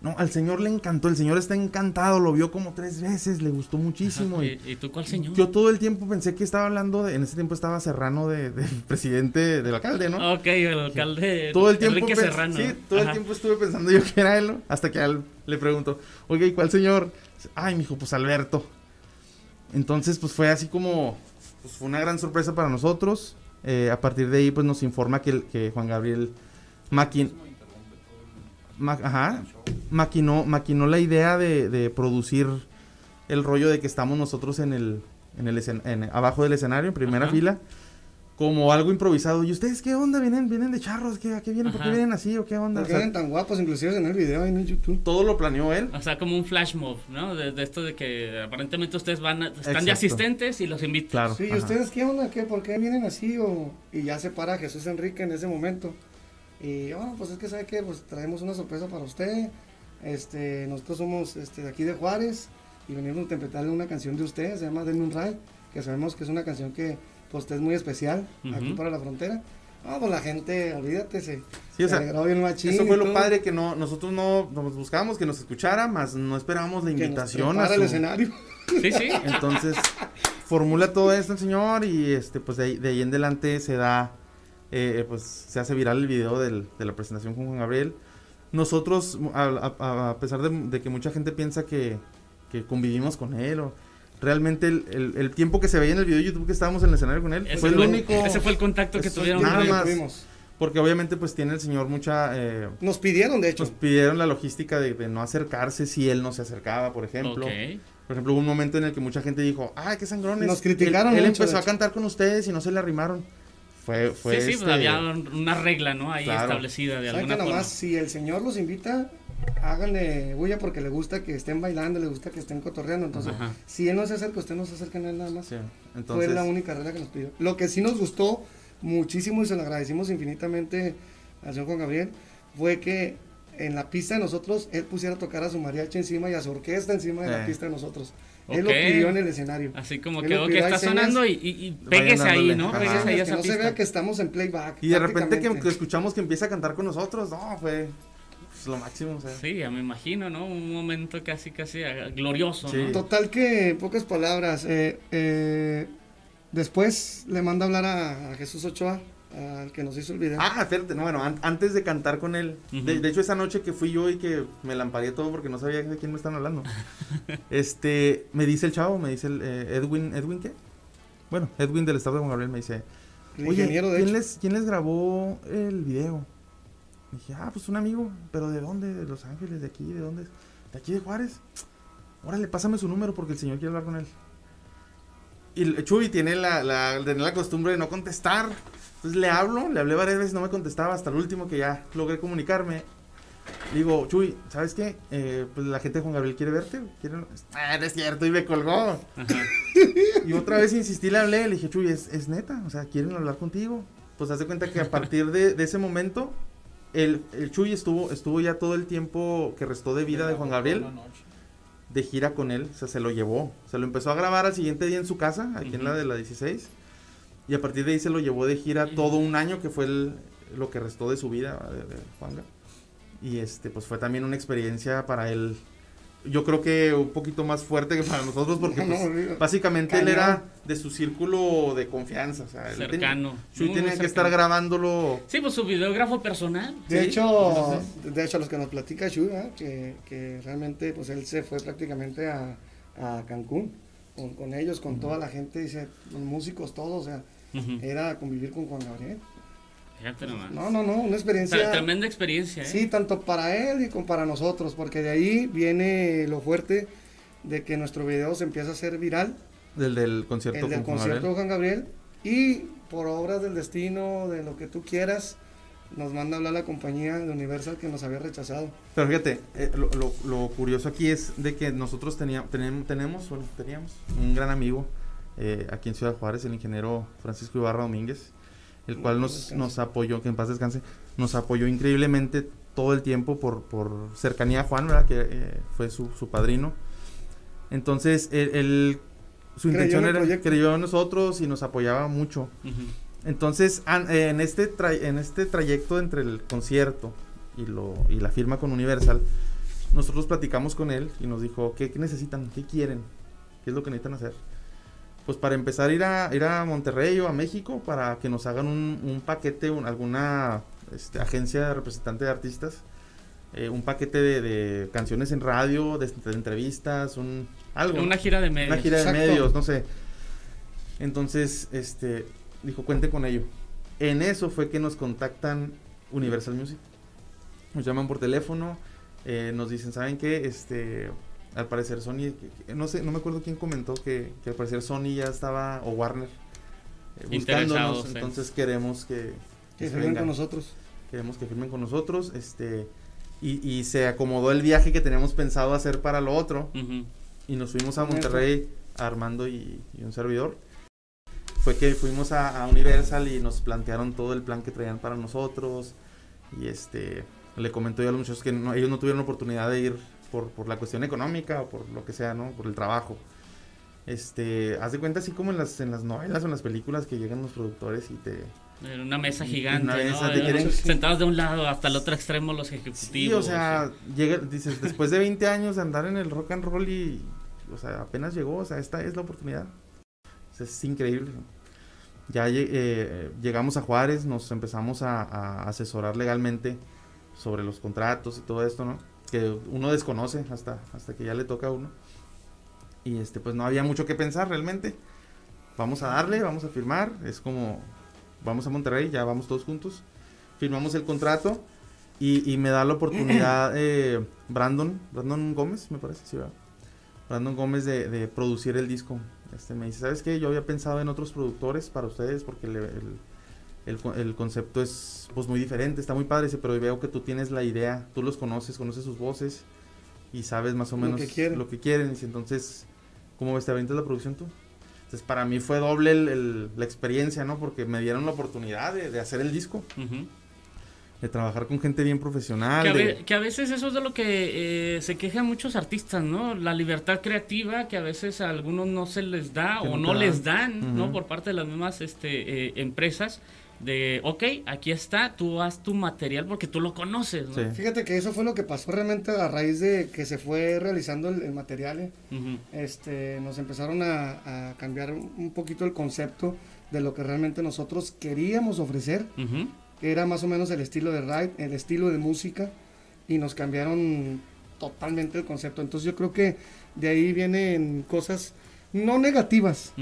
no, al señor le encantó, el señor está encantado, lo vio como tres veces, le gustó muchísimo. ¿Y, tú cuál señor? Yo todo el tiempo pensé que estaba hablando de, en ese tiempo estaba Serrano de, (laughs) presidente del alcalde, ¿no? Ok, el alcalde todo el tiempo Serrano. Sí, todo el tiempo estuve pensando yo que era él, hasta que él le pregunto, oye, ¿y cuál señor? Ay, mi hijo, pues Alberto. Entonces, pues fue así como, pues fue una gran sorpresa para nosotros. Eh, a partir de ahí, pues nos informa que, que Juan Gabriel Maquin ajá, maquinó, maquinó la idea de, producir el rollo de que estamos nosotros en el, en el en, abajo del escenario, en primera fila, como algo improvisado. ¿Y ustedes qué onda? ¿Vienen, vienen de charros? ¿Qué, ¿A qué vienen? ¿Por qué vienen así o qué onda? ¿Por qué vienen tan guapos inclusive en el video en YouTube? Todo lo planeó él. O sea, como un flash mob, ¿no? De, esto de que aparentemente ustedes van, están de asistentes y los invitan. Claro. Sí, ¿y ustedes qué onda? ¿Qué, ¿Por qué vienen así? O, y ya se para Jesús Enrique en ese momento. Y bueno, pues es que sabe que pues traemos una sorpresa para usted. Este, nosotros somos este, de aquí de Juárez y venimos a interpretarle una canción de usted, se llama Denme un Ray, que sabemos que es una canción que pues usted es muy especial aquí para la frontera. Ah, pues la gente, olvídate, se, sí, o sea, bien machín Eso fue lo padre que no, nosotros no nos buscábamos que nos escuchara, más no esperábamos la invitación a su... el escenario. (laughs) Sí, sí. Entonces, formula todo esto el señor y este pues de ahí, de ahí en adelante se da eh, pues se hace viral el video de la presentación con Juan Gabriel. Nosotros, a, pesar de, que mucha gente piensa que, convivimos con él, realmente el, el, tiempo que se veía en el video de YouTube que estábamos en el escenario con él fue el único. Ese fue el contacto que tuvieron. Nada más. Porque obviamente pues tiene el señor mucha... Eh, nos pidieron, de hecho. Nos pidieron la logística de, no acercarse si él no se acercaba, por ejemplo. Por ejemplo, hubo un momento en el que mucha gente dijo, ay, qué sangrones. Nos criticaron. Él, empezó a cantar con ustedes y no se le arrimaron. Fue, fue sí, sí, pues este había una regla, ¿no? Ahí establecida de alguna forma. si el señor los invita, háganle bulla porque le gusta que estén bailando, le gusta que estén cotorreando. Entonces, si él no se acerca, usted no se acerca a él nada más. Fue la única regla que nos pidió. Lo que sí nos gustó muchísimo y se lo agradecimos infinitamente al señor Juan Gabriel fue que en la pista de nosotros él pusiera a tocar a su mariachi encima y a su orquesta encima de la eh. pista de nosotros. Él lo pidió en el escenario. Así como que, que está sonando y, y, péguese ahí, ¿no? Péguese ahí a esa que no se vea que estamos en playback. Y de repente que, escuchamos que empieza a cantar con nosotros, no, fue pues, lo máximo. O sea. Sí, ya me imagino, ¿no? Un momento casi, casi glorioso. Total que, en pocas palabras, eh, eh, después le manda a hablar a, Jesús Ochoa, al que nos hizo el video. Ah, espérate, no, bueno, antes de cantar con él, de, hecho esa noche que fui yo y que me lamparé todo porque no sabía de quién me están hablando, (laughs) este, me dice el chavo, me dice el eh, Edwin, ¿Edwin qué? Bueno, Edwin del Estado de Juan Gabriel me dice, oye, ¿quién, les, ¿quién les grabó el video? dije, ah, pues un amigo, pero ¿de dónde? ¿De Los Ángeles? ¿De aquí? ¿De dónde? ¿De aquí de Juárez? Órale, pásame su número porque el señor quiere hablar con él. Y Chuy tiene la, la, la costumbre de no contestar. Entonces le hablo, le hablé varias veces, no me contestaba hasta el último que ya logré comunicarme. Digo, Chuy, ¿sabes qué? Eh, pues la gente de Juan Gabriel quiere verte. Ah, no es cierto, y me colgó. (laughs) y otra vez insistí, le hablé, le dije, Chuy, es, es neta, o sea, quieren hablar contigo. Pues hace cuenta que a partir de, de ese momento el, el, Chuy estuvo, estuvo ya todo el tiempo que restó de vida de Juan Gabriel de gira con él, o sea, se lo llevó. Se lo empezó a grabar al siguiente día en su casa, aquí en la de la 16. Y a partir de ahí se lo llevó de gira todo un año, que fue lo que restó de su vida de, de Juanga. Y este, pues fue también una experiencia para él yo creo que un poquito más fuerte que para nosotros porque pues, (laughs) básicamente él era de su círculo de confianza, o sea, cercano. Chuy tenía que estar grabándolo. Sí, pues su videógrafo personal. De hecho, de hecho los que nos platica Chuy, que, que, realmente pues él se fue prácticamente a, a Cancún con, con, ellos, con toda la gente, dice, los músicos todos, o sea, era convivir con Juan Gabriel. No, no, no, una experiencia. tremenda experiencia. ¿eh? Sí, tanto para él y como para nosotros, porque de ahí viene lo fuerte de que nuestro video se empieza a hacer viral. Del, del concierto el del concierto de Juan Gabriel. Y por obras del destino, de lo que tú quieras, nos manda a hablar la compañía de Universal que nos había rechazado. Pero fíjate, eh, lo, lo, curioso aquí es de que nosotros teníamos, tenemos, bueno, teníamos un gran amigo eh, aquí en Ciudad Juárez, el ingeniero Francisco Ibarra Domínguez el cual nos, nos apoyó, que en paz descanse, nos apoyó increíblemente todo el tiempo por, por cercanía a Juan, ¿verdad? que eh, fue su, su, padrino. Entonces, él, su intención era, creyó en nosotros y nos apoyaba mucho. Entonces, en este, en este trayecto entre el concierto y, lo, y la firma con Universal, nosotros platicamos con él y nos dijo, ¿qué, qué necesitan? ¿Qué quieren? ¿Qué es lo que necesitan hacer? Pues para empezar ir a ir a Monterrey o a México para que nos hagan un, paquete, alguna este, agencia representante de artistas, eh, un paquete de, canciones en radio, de, entrevistas, un algo. Una gira de medios. Una gira de medios, no sé. Entonces, este, dijo, cuente con ello. En eso fue que nos contactan Universal Music. Nos llaman por teléfono, eh, nos dicen, ¿saben qué? Este, al parecer Sony, no sé, no me acuerdo quién comentó que, al parecer Sony ya estaba, o Warner, eh, buscándonos, entonces queremos que, que, firmen con nosotros. Queremos que firmen con nosotros, este, y, y, se acomodó el viaje que teníamos pensado hacer para lo otro, y nos fuimos a Monterrey, Armando y, un servidor. Fue que fuimos a, Universal y nos plantearon todo el plan que traían para nosotros, y este, le comentó yo a los muchachos que ellos no tuvieron oportunidad de ir por, por, la cuestión económica o por lo que sea, ¿no? Por el trabajo. Este, haz de cuenta así como en las, en las novelas o en las películas que llegan los productores y te... En una mesa gigante, ¿no? Sentados de un lado hasta el otro extremo los ejecutivos. Sí, o sea, llega, dices, después de 20 años de andar en el rock and roll y, o sea, apenas llegó, o sea, esta es la oportunidad. es increíble. Ya eh, llegamos a Juárez, nos empezamos a, a asesorar legalmente sobre los contratos y todo esto, ¿no? Que uno desconoce hasta, hasta que ya le toca a uno. Y este, pues no había mucho que pensar realmente. Vamos a darle, vamos a firmar. Es como, vamos a Monterrey, ya vamos todos juntos. Firmamos el contrato y, me da la oportunidad (clears throat) eh, Brandon, Brandon Gómez, me parece, sí, ¿verdad? Brandon Gómez de, producir el disco. Este, me dice, ¿sabes qué? Yo había pensado en otros productores para ustedes porque el, el, concepto es pues, muy diferente, está muy padre, pero veo que tú tienes la idea, tú los conoces, conoces sus voces y sabes más o menos lo que quieren. Lo que quieren. Y entonces, ¿cómo ves? ¿Te aventas la producción tú? Entonces, para mí fue doble la experiencia, ¿no? Porque me dieron la oportunidad de, hacer el disco de trabajar con gente bien profesional. Que a, veces eso es de lo que eh, se quejan muchos artistas, ¿no? La libertad creativa que a veces a algunos no se les da o no, les dan, ¿no? Por parte de las mismas este, eh, empresas. De, ok, aquí está, tú haz tu material porque tú lo conoces. ¿no? Fíjate que eso fue lo que pasó realmente a raíz de que se fue realizando el, material. ¿eh? este, nos empezaron a, cambiar un poquito el concepto de lo que realmente nosotros queríamos ofrecer era más o menos el estilo de ride, el estilo de música, y nos cambiaron totalmente el concepto. Entonces yo creo que de ahí vienen cosas no negativas,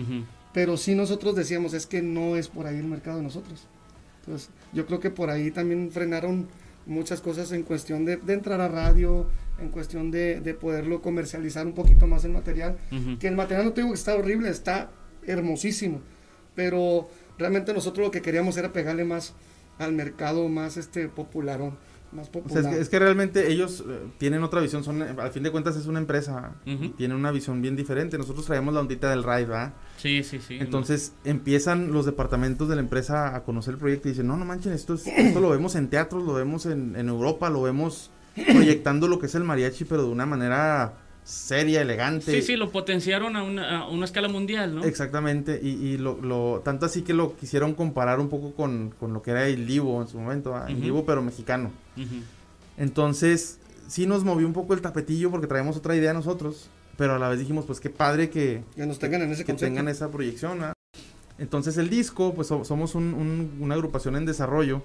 pero sí nosotros decíamos, es que no es por ahí el mercado de nosotros. Entonces yo creo que por ahí también frenaron muchas cosas en cuestión de, entrar a radio, en cuestión de, poderlo comercializar un poquito más el material. Que el material no tengo que está horrible, está hermosísimo, pero realmente nosotros lo que queríamos era pegarle más al mercado más este popularón. Más popular. es, que, realmente ellos eh, tienen otra visión, son al fin de cuentas es una empresa, tienen una visión bien diferente. Nosotros traemos la ondita del ride, ¿verdad? Sí, sí, sí. Entonces empiezan los departamentos de la empresa a conocer el proyecto y dicen, no, no manchen, esto, esto lo vemos en teatros, lo vemos en, en Europa, lo vemos proyectando lo que es el mariachi, pero de una manera seria, elegante. Sí, sí, lo potenciaron a una, escala mundial, ¿no? Exactamente, y, lo, tanto así que lo quisieron comparar un poco con, lo que era el Livo en su momento, el Livo pero mexicano. Entonces, sí nos movió un poco el tapetillo porque traemos otra idea nosotros, pero a la vez dijimos, pues qué padre que, nos tengan en ese que tengan esa proyección. Entonces el disco, pues somos una agrupación en desarrollo,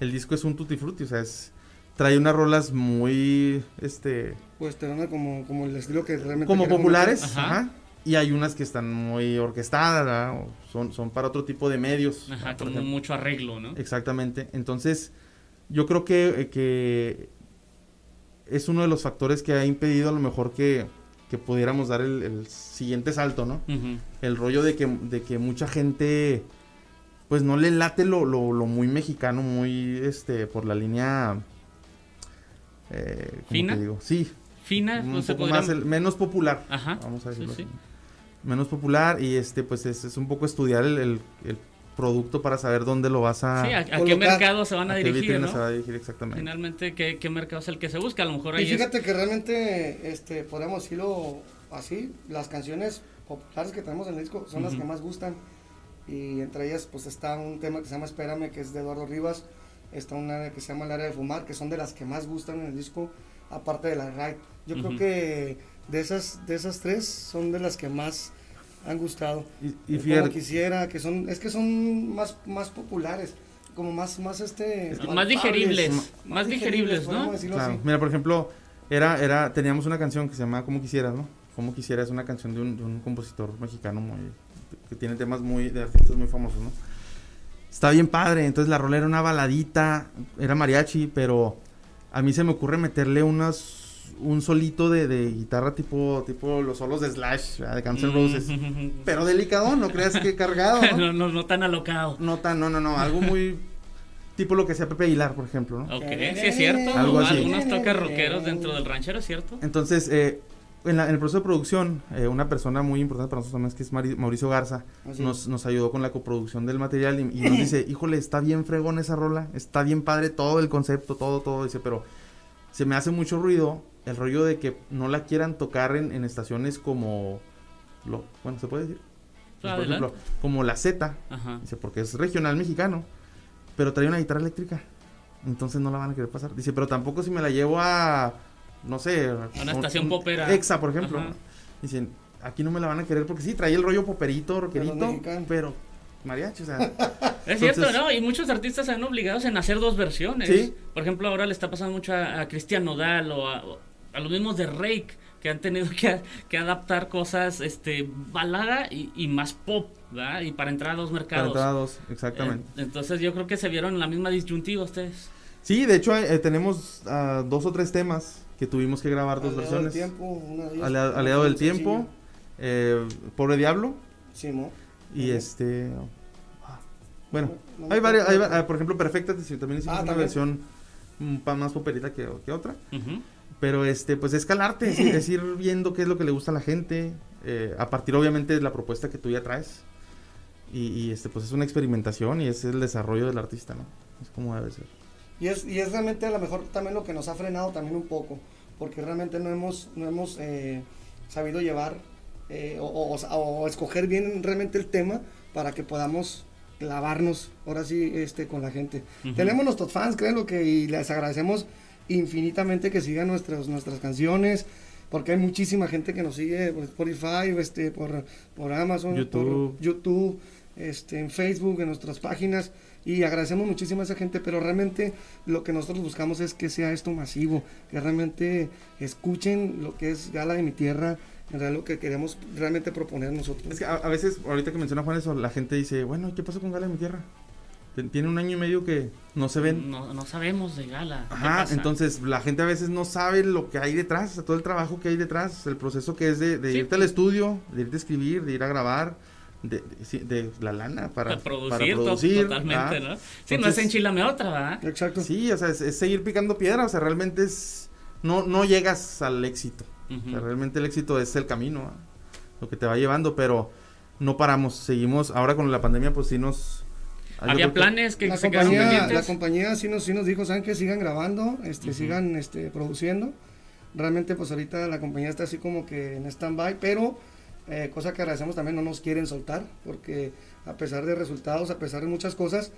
el disco es un tutti frutti, o sea, es trae unas rolas muy, este... Pues te como, como el estilo que realmente... Como populares, ajá. Y hay unas que están muy orquestadas, son, son para otro tipo de medios. Ajá, con mucho arreglo, ¿no? Exactamente. Entonces, yo creo que, eh, que es uno de los factores que ha impedido a lo mejor que, que pudiéramos dar el, siguiente salto, ¿no? El rollo de que, de que mucha gente pues no le late lo, lo, lo, muy mexicano, muy este, por la línea eh, ¿Fina? digo? Sí. ¿Fina? Un poco más menos popular. Ajá. Vamos a decirlo Menos popular y este pues es, un poco estudiar el, producto para saber dónde lo vas a... Sí, a, qué mercado se van a, dirigir, ¿no? se va a dirigir exactamente. Finalmente, ¿qué, ¿qué, mercado es el que se busca? A lo mejor ahí Y fíjate que realmente, este, podemos decirlo así, las canciones populares que tenemos en el disco son las que más gustan y entre ellas pues está un tema que se llama Espérame, que es de Eduardo Rivas, está una que se llama El área de fumar, que son de las que más gustan en el disco, aparte de la Ride. Yo creo que de esas, de esas tres son de las que más han gustado. Y, y como quisiera, que son, es que son más, más populares, como más, más este... Más digeribles, más, digeribles, ¿no? Mira, por ejemplo, era, era, teníamos una canción que se llama Como Quisieras, ¿no? Como Quisiera es una canción de un, de un compositor mexicano muy, que tiene temas muy, de artistas muy famosos, ¿no? Está bien padre. Entonces la rola era una baladita, era mariachi, pero a mí se me ocurre meterle unas un solito de, guitarra tipo tipo los solos de Slash, de Guns N' Roses. (laughs) pero delicado, no creas que cargado. (laughs) ¿no? no, no, tan alocado. No tan, no, no, no, algo muy tipo lo que sea Pepe Aguilar, por ejemplo, ¿no? Ok, sí es cierto. Algo así. Algunos toques rockeros dentro del ranchero, ¿es cierto? Entonces, eh, en, el proceso de producción, eh, una persona muy importante para nosotros también, que es Mauricio Garza, nos, nos, ayudó con la coproducción del material y, nos (clears throat) dice, híjole, está bien fregón esa rola, está bien padre todo el concepto, todo, todo, dice, pero se me hace mucho ruido el rollo de que no la quieran tocar en, estaciones como, lo, bueno, ¿se puede decir? Pues, por ejemplo, como la Z, dice, porque es regional mexicano, pero trae una guitarra eléctrica, entonces no la van a querer pasar. Dice, pero tampoco si me la llevo a no sé. Una estación popera. Exa, por ejemplo. Dicen, aquí no me la van a querer porque sí, trae el rollo poperito, rockerito, pero mariachi, o sea. (laughs) Es cierto, ¿no? Y muchos artistas se han obligados en hacer dos versiones. ¿Sí? Por ejemplo, ahora le está pasando mucho a, Cristian Nodal o a, los mismos de Rake que han tenido que, (laughs) que adaptar cosas este balada y, más pop, ¿verdad? Y para entrar a dos mercados. Para entrar a dos, exactamente. entonces yo creo que se vieron en la misma disyuntiva ustedes. Sí, de hecho eh, tenemos uh, dos o tres temas que tuvimos que grabar dos versiones. Del tiempo, una aliado, del tiempo, eh, Pobre Diablo. Sí, ¿no? Y este... Ah, bueno, hay varias, hay, ah, por ejemplo, Perfecta también hicimos ah, una versión más poperita que, que otra. Pero este, pues es calarte, es, ir viendo qué es lo que le gusta a la gente, eh, a partir obviamente de la propuesta que tú ya traes. Y, y, este, pues es una experimentación y es el desarrollo del artista, ¿no? Es como debe ser. Y es, y es realmente a lo mejor también lo que nos ha frenado también un poco, porque realmente no hemos, no hemos eh, sabido llevar eh, o, escoger bien realmente el tema para que podamos clavarnos ahora sí este, con la gente. Tenemos nuestros fans, créanlo que y les agradecemos infinitamente que sigan nuestras, nuestras canciones, porque hay muchísima gente que nos sigue por Spotify, este, por, por Amazon, YouTube. por YouTube, este, en Facebook, en nuestras páginas y agradecemos muchísimo a esa gente, pero realmente lo que nosotros buscamos es que sea esto masivo, que realmente escuchen lo que es Gala de mi Tierra, en realidad lo que queremos realmente proponer nosotros. Es que a, veces, ahorita que menciona Juan eso, la gente dice, bueno, ¿qué pasó con Gala de mi Tierra? Tiene un año y medio que no se ven. No, no sabemos de Gala. Ajá, entonces la gente a veces no sabe lo que hay detrás, todo el trabajo que hay detrás, el proceso que es de, irte al estudio, de irte a escribir, de ir a grabar de, de, la lana para, producir, totalmente, ¿no? Sí, no es enchilame otra, ¿verdad? Exacto. Sí, o sea, es, seguir picando piedra, o sea, realmente es, no, no llegas al éxito, o sea, realmente el éxito es el camino, lo que te va llevando, pero no paramos, seguimos, ahora con la pandemia pues sí nos... Había planes que, la se compañía, La compañía sí nos, sí nos dijo, ¿saben que Sigan grabando, este, sigan este, produciendo. Realmente pues ahorita la compañía está así como que en stand-by, pero eh, cosa que agradecemos también, no nos quieren soltar, porque a pesar de resultados, a pesar de muchas cosas,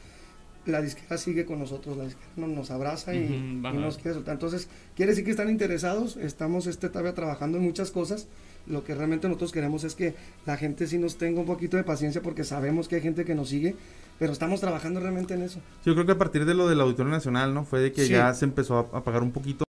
la disquera sigue con nosotros, la disquera nos, abraza y, no nos quiere soltar. Entonces, quiere decir que están interesados, estamos este todavía trabajando en muchas cosas. Lo que realmente nosotros queremos es que la gente sí nos tenga un poquito de paciencia porque sabemos que hay gente que nos sigue, pero estamos trabajando realmente en eso. yo creo que a partir de lo del Auditorio Nacional, ¿no? Fue de que ya se empezó a, a pagar un poquito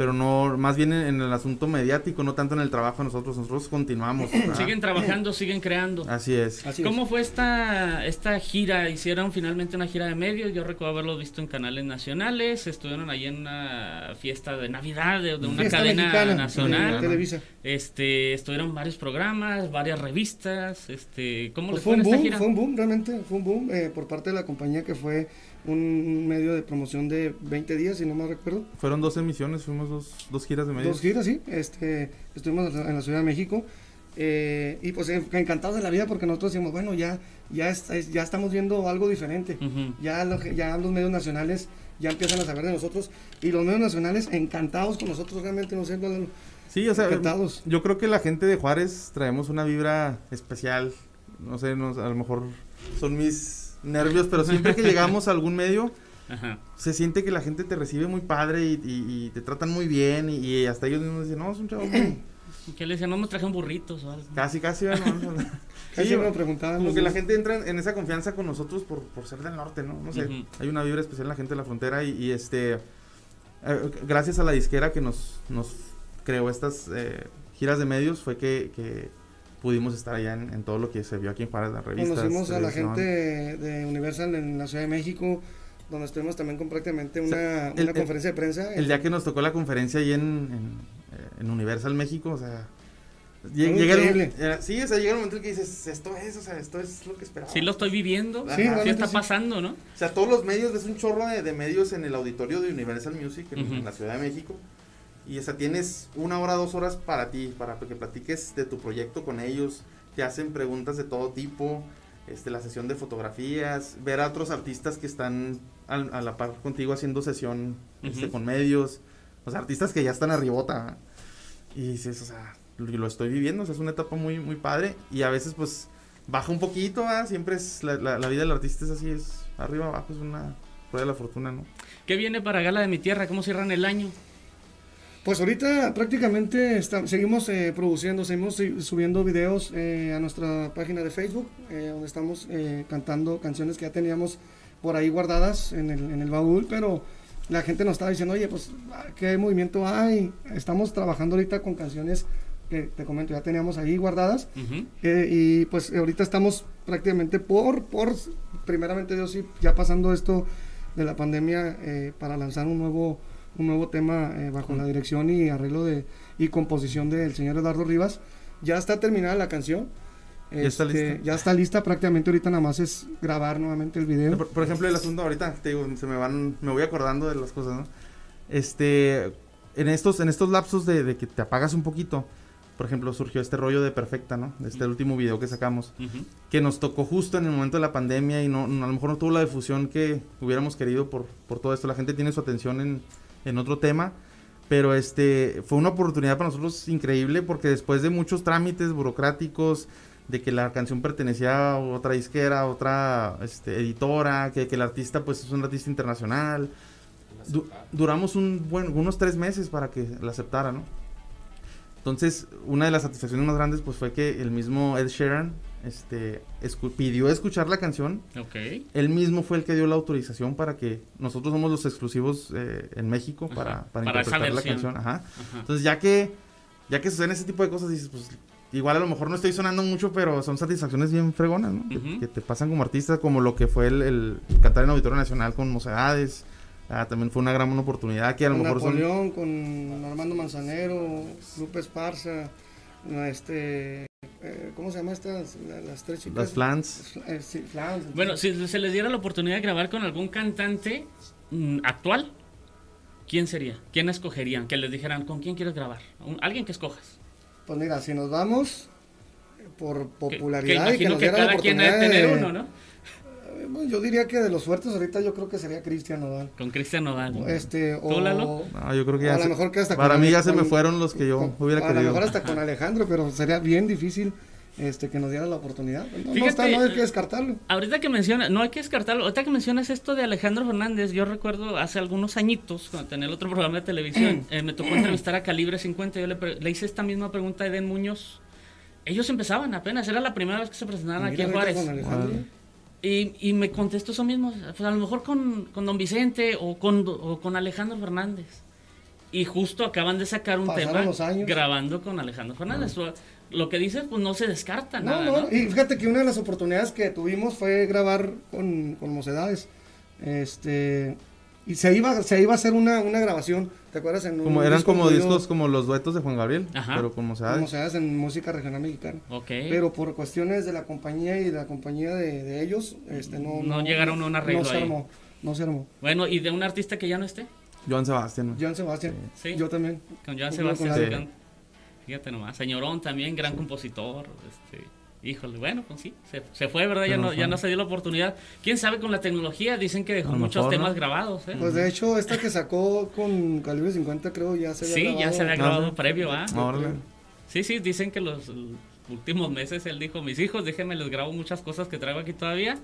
pero no, más bien en, el asunto mediático, no tanto en el trabajo nosotros, nosotros continuamos. (laughs) Siguen trabajando, siguen creando. Así es. ¿Cómo fue esta, esta gira? Hicieron finalmente una gira de medios, yo recuerdo haberlo visto en canales nacionales, estuvieron ahí en una fiesta de Navidad de, una cadena nacional. Televisa. Este, estuvieron varios programas, varias revistas, este, ¿cómo pues fue un boom, Fue un boom, realmente, fue un boom eh, por parte de la compañía que fue un medio de promoción de 20 días, si no me recuerdo. Fueron dos emisiones, fuimos dos, dos giras de medios. Dos giras, sí. Este, estuvimos en la Ciudad de México. Eh, y pues encantados de la vida porque nosotros decimos, bueno, ya, ya, ya estamos viendo algo diferente. ya, ya los medios nacionales ya empiezan a saber de nosotros. Y los medios nacionales encantados con nosotros, realmente, no sé, Sí, o sea, encantados. yo creo que la gente de Juárez traemos una vibra especial. No sé, no, a lo mejor son mis nervios, pero siempre que llegamos a algún medio, (laughs) se siente que la gente te recibe muy padre y, te tratan muy bien y, hasta ellos mismos dicen, no, es un chavo (clears throat) Que le decían, no me trajeron burritos o algo. Casi, casi, bueno, (laughs) casi me preguntaban. Como que la gente entra en, esa confianza con nosotros por, por, ser del norte, ¿no? No sé, hay una vibra especial en la gente de la frontera y, este, eh, gracias a la disquera que nos, nos creó estas eh, giras de medios fue que, que pudimos estar allá en, todo lo que se vio aquí en Juárez, las revistas. Conocimos a la gente de Universal en la Ciudad de México, donde estuvimos también con prácticamente una, una conferencia de prensa. El, día que nos tocó la conferencia ahí en, en, Universal México, o sea... Llega el, sí, o sea, llega el momento en que dices, esto es, o sea, esto es lo que esperaba. Sí, lo estoy viviendo, sí, sí está pasando, ¿no? O sea, todos los medios, ves un chorro de, medios en el auditorio de Universal Music en la Ciudad de México. Y o sea, tienes una hora, dos horas para ti, para que platiques de tu proyecto con ellos. Te hacen preguntas de todo tipo. Este, la sesión de fotografías, ver a otros artistas que están a, la par contigo haciendo sesión este, con medios, los artistas que ya están arribota. Y dices, o sea, lo, estoy viviendo, o sea, es una etapa muy, muy padre. Y a veces, pues, baja un poquito, siempre es, la, la, vida del artista es así, es arriba, abajo, es una prueba de la fortuna, ¿no? ¿Qué viene para Gala de mi Tierra? ¿Cómo cierran el año? Pues ahorita prácticamente seguimos eh, produciendo, seguimos subiendo videos eh, a nuestra página de Facebook, eh, donde estamos cantando canciones que ya teníamos por ahí guardadas en el, en el baúl, pero la gente nos estaba diciendo, oye, pues, ¿qué movimiento hay? Estamos trabajando ahorita con canciones que te comento, ya teníamos ahí guardadas. Eh, y pues ahorita estamos prácticamente por, por, primeramente Dios, sí, ya pasando esto de la pandemia eh, para lanzar un nuevo, un nuevo tema eh, bajo la dirección y arreglo de, y composición del señor Eduardo Rivas. Ya está terminada la canción. ¿Ya está Este, lista? ya está lista, prácticamente ahorita nada más es grabar nuevamente el video. Por, por ejemplo, el asunto ahorita, te digo, se me van, me voy acordando de las cosas, ¿no? Este, en estos, en estos lapsos de, de que te apagas un poquito, por ejemplo, surgió este rollo de Perfecta, ¿no? Este último video que sacamos, Ujú. que nos tocó justo en el momento de la pandemia y no, no- a lo mejor no tuvo la difusión que hubiéramos querido por, por todo esto. La gente tiene su atención en, en otro tema, pero este, fue una oportunidad para nosotros increíble porque después de muchos trámites burocráticos, de que la canción pertenecía a otra disquera, a otra este, editora, que, que el artista pues es un artista internacional. Du- duramos un buen, unos tres meses para que la aceptara, ¿no? Entonces, una de las satisfacciones más grandes pues fue que el mismo Ed Sheeran este, escu- pidió escuchar la canción. Ok. Él mismo fue el que dio la autorización para que nosotros somos los exclusivos eh, en México Ajá, para, para, para interpretar la canción. Ajá. Ajá. Entonces, ya que ya que suceden ese tipo de cosas, dices, pues igual a lo mejor no estoy sonando mucho, pero son satisfacciones bien fregonas, ¿no? Que- te pasan como artista, como lo que fue el, el cantar en Auditorio Nacional con Mocedades. Ah, también fue una gran oportunidad que a lo con mejor son... Napoleón, con Armando Manzanero, Lupe Esparza, este, eh, ¿cómo se llama estas? la- las tres chicas. Las flans. Eh, sí, Flans. Bueno, si se les diera la oportunidad de grabar con algún cantante mm, actual, ¿quién sería? ¿Quién escogerían? Que les dijeran, ¿con quién quieres grabar? Un- alguien que escojas. Pues mira, si nos vamos por Que- popularidad que y que imagino nos que, diera la cada quien debe oportunidad tener de- uno, ¿no? Yo diría que de los fuertes ahorita yo creo que sería Cristian Nodal. Con Cristian Nodal. ¿no? Este, o, ¿Tú, Lalo? No, yo creo que ya a lo se- mejor que hasta para con mí ya se me fueron los que yo con- hubiera A lo querido. mejor hasta con Alejandro, pero sería bien difícil este, que nos diera la oportunidad. No, no Fíjate, está, no hay que descartarlo. Ahorita que mencionas, no hay que descartarlo, ahorita que mencionas esto de Alejandro Fernández, yo recuerdo hace algunos añitos, cuando tenía el otro programa de televisión, (clears throat) eh, me tocó entrevistar a Calibre 50, yo le, le hice esta misma pregunta a Eden Muñoz. Ellos empezaban apenas, era la primera vez que se presentaban aquí en Juárez. Y, y me contestó eso mismo, pues a lo mejor con, con Don Vicente o con, o con Alejandro Fernández. Y justo acaban de sacar un Pasaron tema los años. grabando con Alejandro Fernández. Lo que dices, pues no se descarta No, nada. no, ¿no? y fíjate que una de las oportunidades que tuvimos fue grabar con, con Mocedades. Este, y se iba, se iba a hacer una, una grabación, ¿te acuerdas? En un Como eran disco como discos como los duetos de Juan Gabriel, Ajá. pero como se con Mocedades en música regional mexicana. Ok. Pero por cuestiones de la compañía y de la compañía de, de ellos, este, no, No llegaron a un arreglo No se ahí. armó, no se armó. Bueno, ¿y de un artista que ya no esté? Joan Sebastián. Joan Sebastián, Sí. yo también. Con Joan Sebastián. Fíjate nomás. Señorón también, gran compositor. Este, híjole, bueno, pues sí, se, se fue, ¿verdad? Ya no, ya no se dio la oportunidad. ¿Quién sabe con la tecnología? Dicen que dejó muchos mejor, temas ¿no? grabados, ¿eh? Pues de hecho, esta que sacó con Calibre 50 creo ya se había sí, ya grabado. se había Ah, grabado sí. previo, ¿ah? Órale. Sí, sí, dicen que los últimos meses él dijo, mis hijos, déjenme les grabo muchas cosas que traigo aquí todavía.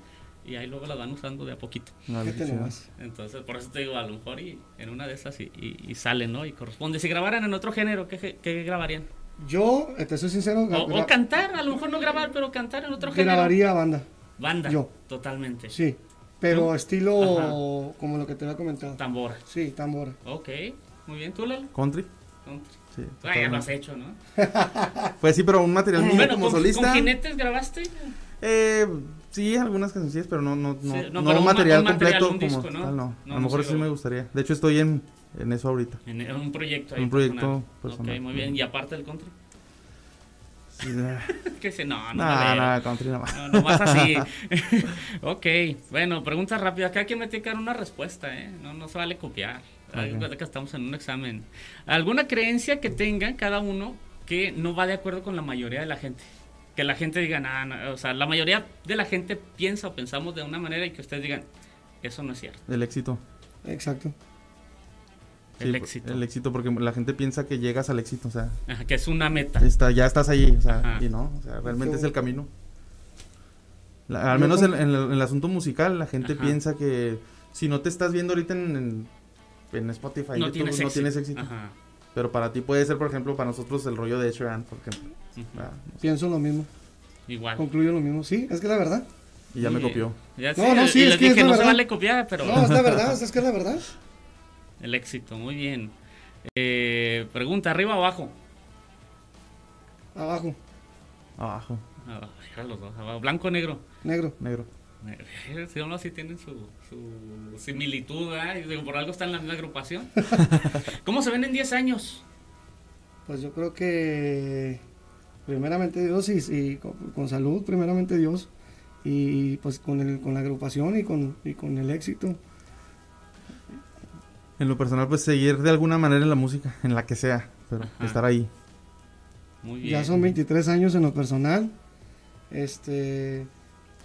Y ahí luego las van usando de a poquito. Qué nomás. Entonces, por eso te digo, a lo mejor y en una de esas y, y, y sale, ¿no? Y corresponde. Si grabaran en otro género, ¿qué, qué grabarían? Yo, eh, te soy sincero, O, o cantar, a lo mejor no grabar, pero cantar en otro género. grabaría banda, Banda. Yo. Totalmente. sí. Pero ¿Tú? estilo Ajá. como lo que te había comentado. Tambora. Sí, tambora. Ok. Muy bien, ¿tú, Lalo? Country. Country. Sí, Ah, ya lo has hecho, ¿no? (laughs) Pues sí, pero un material mío bueno, como con, solista. ¿con jinetes grabaste? Eh, sí, algunas canciones, pero no, no, no, Sí, no, no pero un un ma- material un material, completo un como disco, ¿no? tal, no. No, A no lo mejor sí me gustaría. De hecho, estoy en, en eso ahorita. En, un proyecto ahí Un proyecto personal. personal. Ok, muy bien. ¿Y aparte del country? Sí, (laughs) que dice, no, no. no, veo. no, country nada más. No, nomás así. (laughs) ok, bueno, pregunta rápida. Cada quien me tiene que dar una respuesta, ¿eh? No, no se vale copiar. Haz de Ok. cuenta que estamos en un examen. ¿Alguna creencia que tengan cada uno que no va de acuerdo con la mayoría de la gente? Que la gente diga, nada, no", o sea, la mayoría de la gente piensa o pensamos de una manera y que ustedes digan, eso no es cierto. El éxito. Exacto. El Sí, éxito. El éxito, porque la gente piensa que llegas al éxito, o sea, Ajá, que es una meta. está, ya estás ahí, o sea, Ajá. y no, o sea, realmente Yo- es el camino. La- al menos en, en el, en el asunto musical, la gente Ajá. piensa que si no te estás viendo ahorita en, en, en Spotify, no YouTube, tienes no éxito. tienes éxito. Ajá. Pero para ti puede ser, por ejemplo, para nosotros el rollo de Sheeran, por ejemplo. Pienso lo mismo, Igual. concluyo lo mismo. Sí, es que es la verdad. y ya me Sí. copió. Ya No, no, sí, y es les que es dije, la no se vale copiar, pero... No, es la (laughs) verdad, es que es la verdad. El éxito, muy bien. Eh, pregunta, ¿arriba o abajo? Abajo. Abajo. Abajo, ¿Blanco o negro? Negro. Negro. Si no, así tienen su, su similitud, ¿eh? por algo están en la misma agrupación. (laughs) ¿Cómo se ven en 10 años? Pues yo creo que primeramente Dios y, con, salud, primeramente Dios, y pues con, el, con la agrupación y con, y con el éxito. En lo personal, pues seguir de alguna manera en la música, en la que sea, pero estar ahí. Muy bien. Ya son 23 años en lo personal. Este.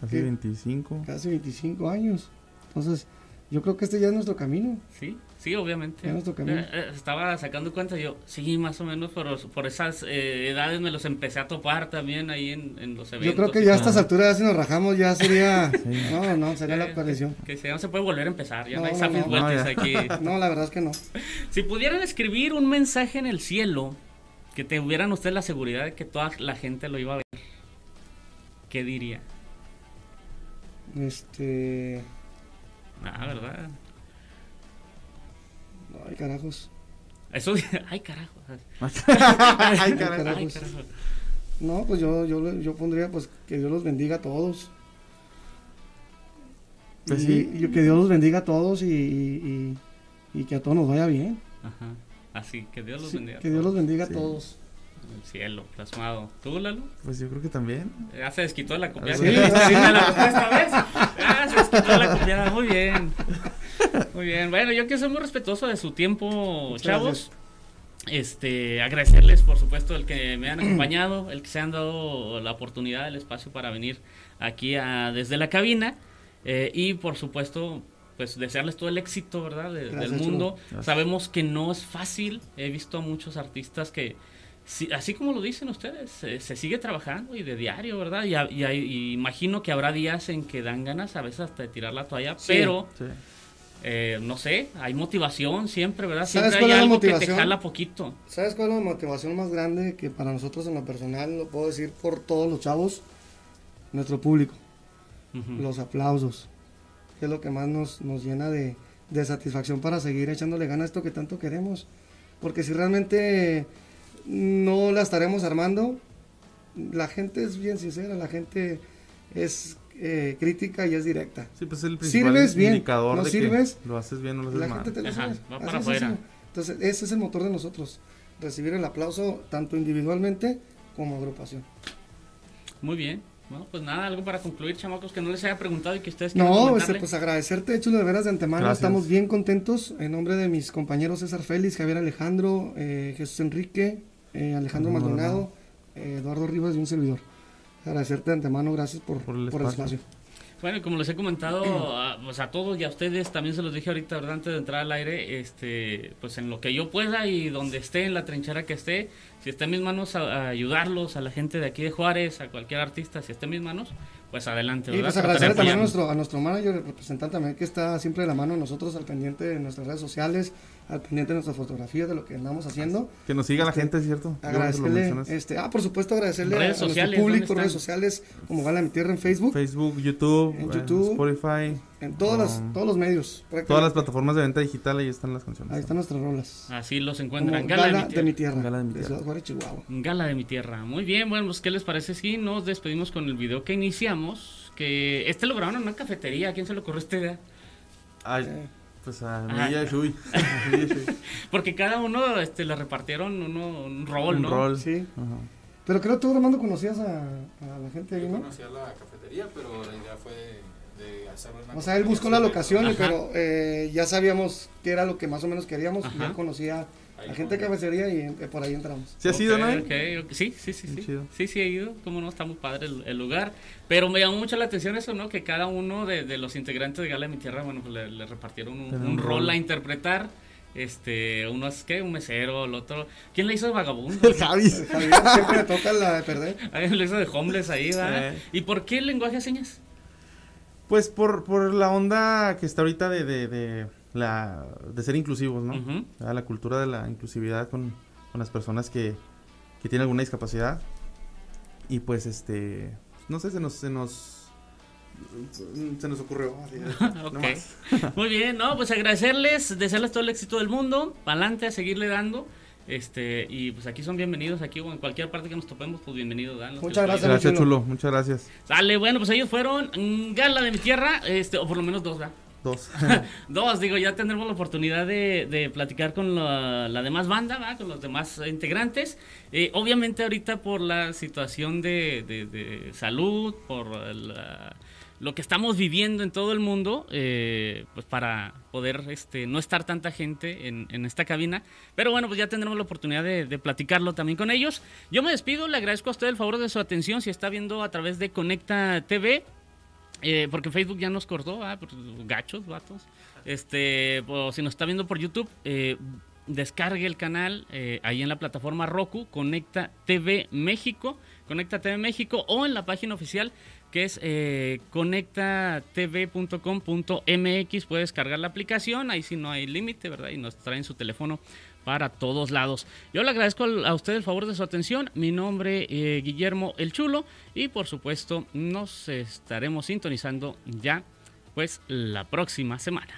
Casi 25. Casi 25 años. Entonces, yo creo que este ya es nuestro camino. Sí, sí, obviamente. Ya camino. Eh, eh, estaba sacando cuenta yo, sí, más o menos por, por esas eh, edades me los empecé a topar también ahí en, los eventos. Yo creo que ya a estas alturas, si nos rajamos, ya sería. (laughs) No, no, sería la aparición. Que, ya no se puede volver a empezar, ya no, hay no, vueltas aquí. (laughs) No, la verdad es que no. (laughs) Si pudieran escribir un mensaje en el cielo, que te hubieran ustedes la seguridad de que toda la gente lo iba a ver, ¿qué diría? Este. Ah, ¿verdad? Ay, carajos. Eso, (laughs) ay, carajos. (laughs) ay, carajos. No, pues yo, yo, yo pondría pues que Dios los bendiga a todos. Pues y, sí. que Dios los bendiga a todos y, y, que a todos nos vaya bien. Ajá. Así, que Dios los bendiga. Que Dios los bendiga a todos el cielo plasmado. ¿Tú, Lalo? Pues yo creo que también. Ya se desquitó la copiada. Sí, esta vez. Ya se desquitó la copiada. Muy bien. Muy bien. Bueno, yo quiero ser muy respetuoso de su tiempo, chavos. Este, agradecerles, por supuesto, el que me han acompañado, el que se han dado la oportunidad, el espacio para venir aquí a, desde la cabina. Eh, y por supuesto, pues desearles todo el éxito, ¿verdad? del mundo. Sabemos que no es fácil. He visto a muchos artistas que, así como lo dicen ustedes, se, sigue trabajando y de diario, ¿verdad? Y, imagino que habrá días en que dan ganas a veces hasta de tirar la toalla, pero eh, no sé, hay motivación siempre, ¿verdad? Siempre hay algo que te jala poquito. ¿Sabes cuál es la motivación más grande que para nosotros en lo personal, lo puedo decir por todos los chavos, nuestro público? Los aplausos. es lo que más nos, nos llena de, de satisfacción para seguir echándole ganas a esto que tanto queremos. Porque si realmente no la estaremos armando. La gente es bien sincera, la gente es eh, crítica y es directa. Sí, pues el principal sirves bien, indicador no sirves, lo haces bien o lo haces la Gente te lo va para afuera. Entonces, ese es el motor de nosotros, recibir el aplauso tanto individualmente como agrupación. Muy bien. Bueno, pues nada, algo para concluir, chamacos, que no les haya preguntado y que ustedes No, este, pues agradecerte, Chulo, de veras de antemano. Estamos bien contentos. En nombre de mis compañeros César Félix, Javier Alejandro, eh, Jesús Enrique, eh, Alejandro Maldonado, eh, Eduardo Rivas y un servidor. Agradecerte de antemano, gracias por, por, el, espacio. Bueno, como les he comentado a, pues a todos y a ustedes, también se los dije ahorita, ¿verdad? Antes de entrar al aire, este, pues en lo que yo pueda y donde esté, en la trinchera que esté, si está en mis manos a, ayudarlos, a la gente de aquí de Juárez, a cualquier artista, si está en mis manos, pues adelante. Y pues agradecer también a nuestro, a nuestro manager, el representante también, que está siempre de la mano de nosotros, al pendiente de nuestras redes sociales, al pendiente de nuestras fotografías, de lo que andamos haciendo. Que nos siga la este, gente, ¿cierto? Agradecerle, este, ah, por supuesto, agradecerle a, nuestro público, redes sociales, como Gala Mi Tierra en Facebook. Facebook, YouTube, en YouTube Spotify. En todos, um, todos los medios. Todas las plataformas de venta digital, ahí están las canciones. Ahí están nuestras rolas. Así los encuentran. Gala, de, mi tierra. Gala de mi tierra. Chihuahua. Gala de mi tierra. Muy bien, bueno, pues, ¿qué les parece si nos despedimos con el video que iniciamos? Que este lo grabaron en una cafetería. ¿A quién se le ocurrió esta idea? Ay, eh. Pues a mí y Shui. Porque cada uno este, le repartieron uno, un rol, un ¿no? rol. Sí. Pero creo que tú, Armando, conocías a, a la gente ahí, ¿no? Yo conocía la cafetería, pero la idea fue de, hacer una O sea, él buscó la locación, pero eh, ya sabíamos qué era lo que más o menos queríamos y él conocía la gente de cafetería y eh, por ahí entramos. ¿Sí ha sido, no? Sí, sí, sí, sí. Sí, sí he ido. Como no, está muy padre el, lugar. Pero me llamó mucho la atención eso, ¿no? Que cada uno de, de los integrantes de Gala de mi Tierra, bueno, pues le, repartieron un, rol a interpretar. Este, uno es que un mesero, el otro. ¿Quién le hizo de vagabundo? (laughs) El Javi. siempre le toca la de perder. (laughs) Alguien le hizo de homeless ahí, ¿verdad? ¿Y por qué el lenguaje de señas? Pues por, por la onda que está ahorita de, de la, de ser inclusivos, ¿no? La cultura de la inclusividad con, las personas que, que, tienen alguna discapacidad. Y pues, este, no sé, se nos, se nos se nos ocurrió. (laughs) (laughs) Muy bien, no, pues agradecerles, desearles todo el éxito del mundo, para adelante, a seguirle dando. Este, y pues aquí son bienvenidos, aquí o en cualquier parte que nos topemos, pues bienvenidos. Muchas gracias, gracias chulo. muchas gracias. Sale, bueno, pues ellos fueron Gala de mi tierra, este, o por lo menos dos, ¿verdad? Dos. (laughs) Dos, digo, ya tendremos la oportunidad de, platicar con la, demás banda, ¿va? con los demás integrantes. Eh, obviamente ahorita por la situación de, salud, por lo que estamos viviendo en todo el mundo, eh, pues para poder este, no estar tanta gente en, en, esta cabina. Pero bueno, pues ya tendremos la oportunidad de, platicarlo también con ellos. Yo me despido, le agradezco a usted el favor de su atención si está viendo a través de Conecta TV. Eh, porque Facebook ya nos cortó, ah, gachos, vatos. Este, si nos está viendo por YouTube, eh, descargue el canal eh, ahí en la plataforma Roku, Conecta TV México, Conecta TV México, o en la página oficial que es eh, conectatv.com.mx. Puedes descargar la aplicación, ahí sí no hay límite, ¿verdad? Y nos traen su teléfono para todos lados. Yo le agradezco a usted el favor de su atención. Mi nombre eh, Guillermo El Chulo y por supuesto nos estaremos sintonizando ya pues la próxima semana.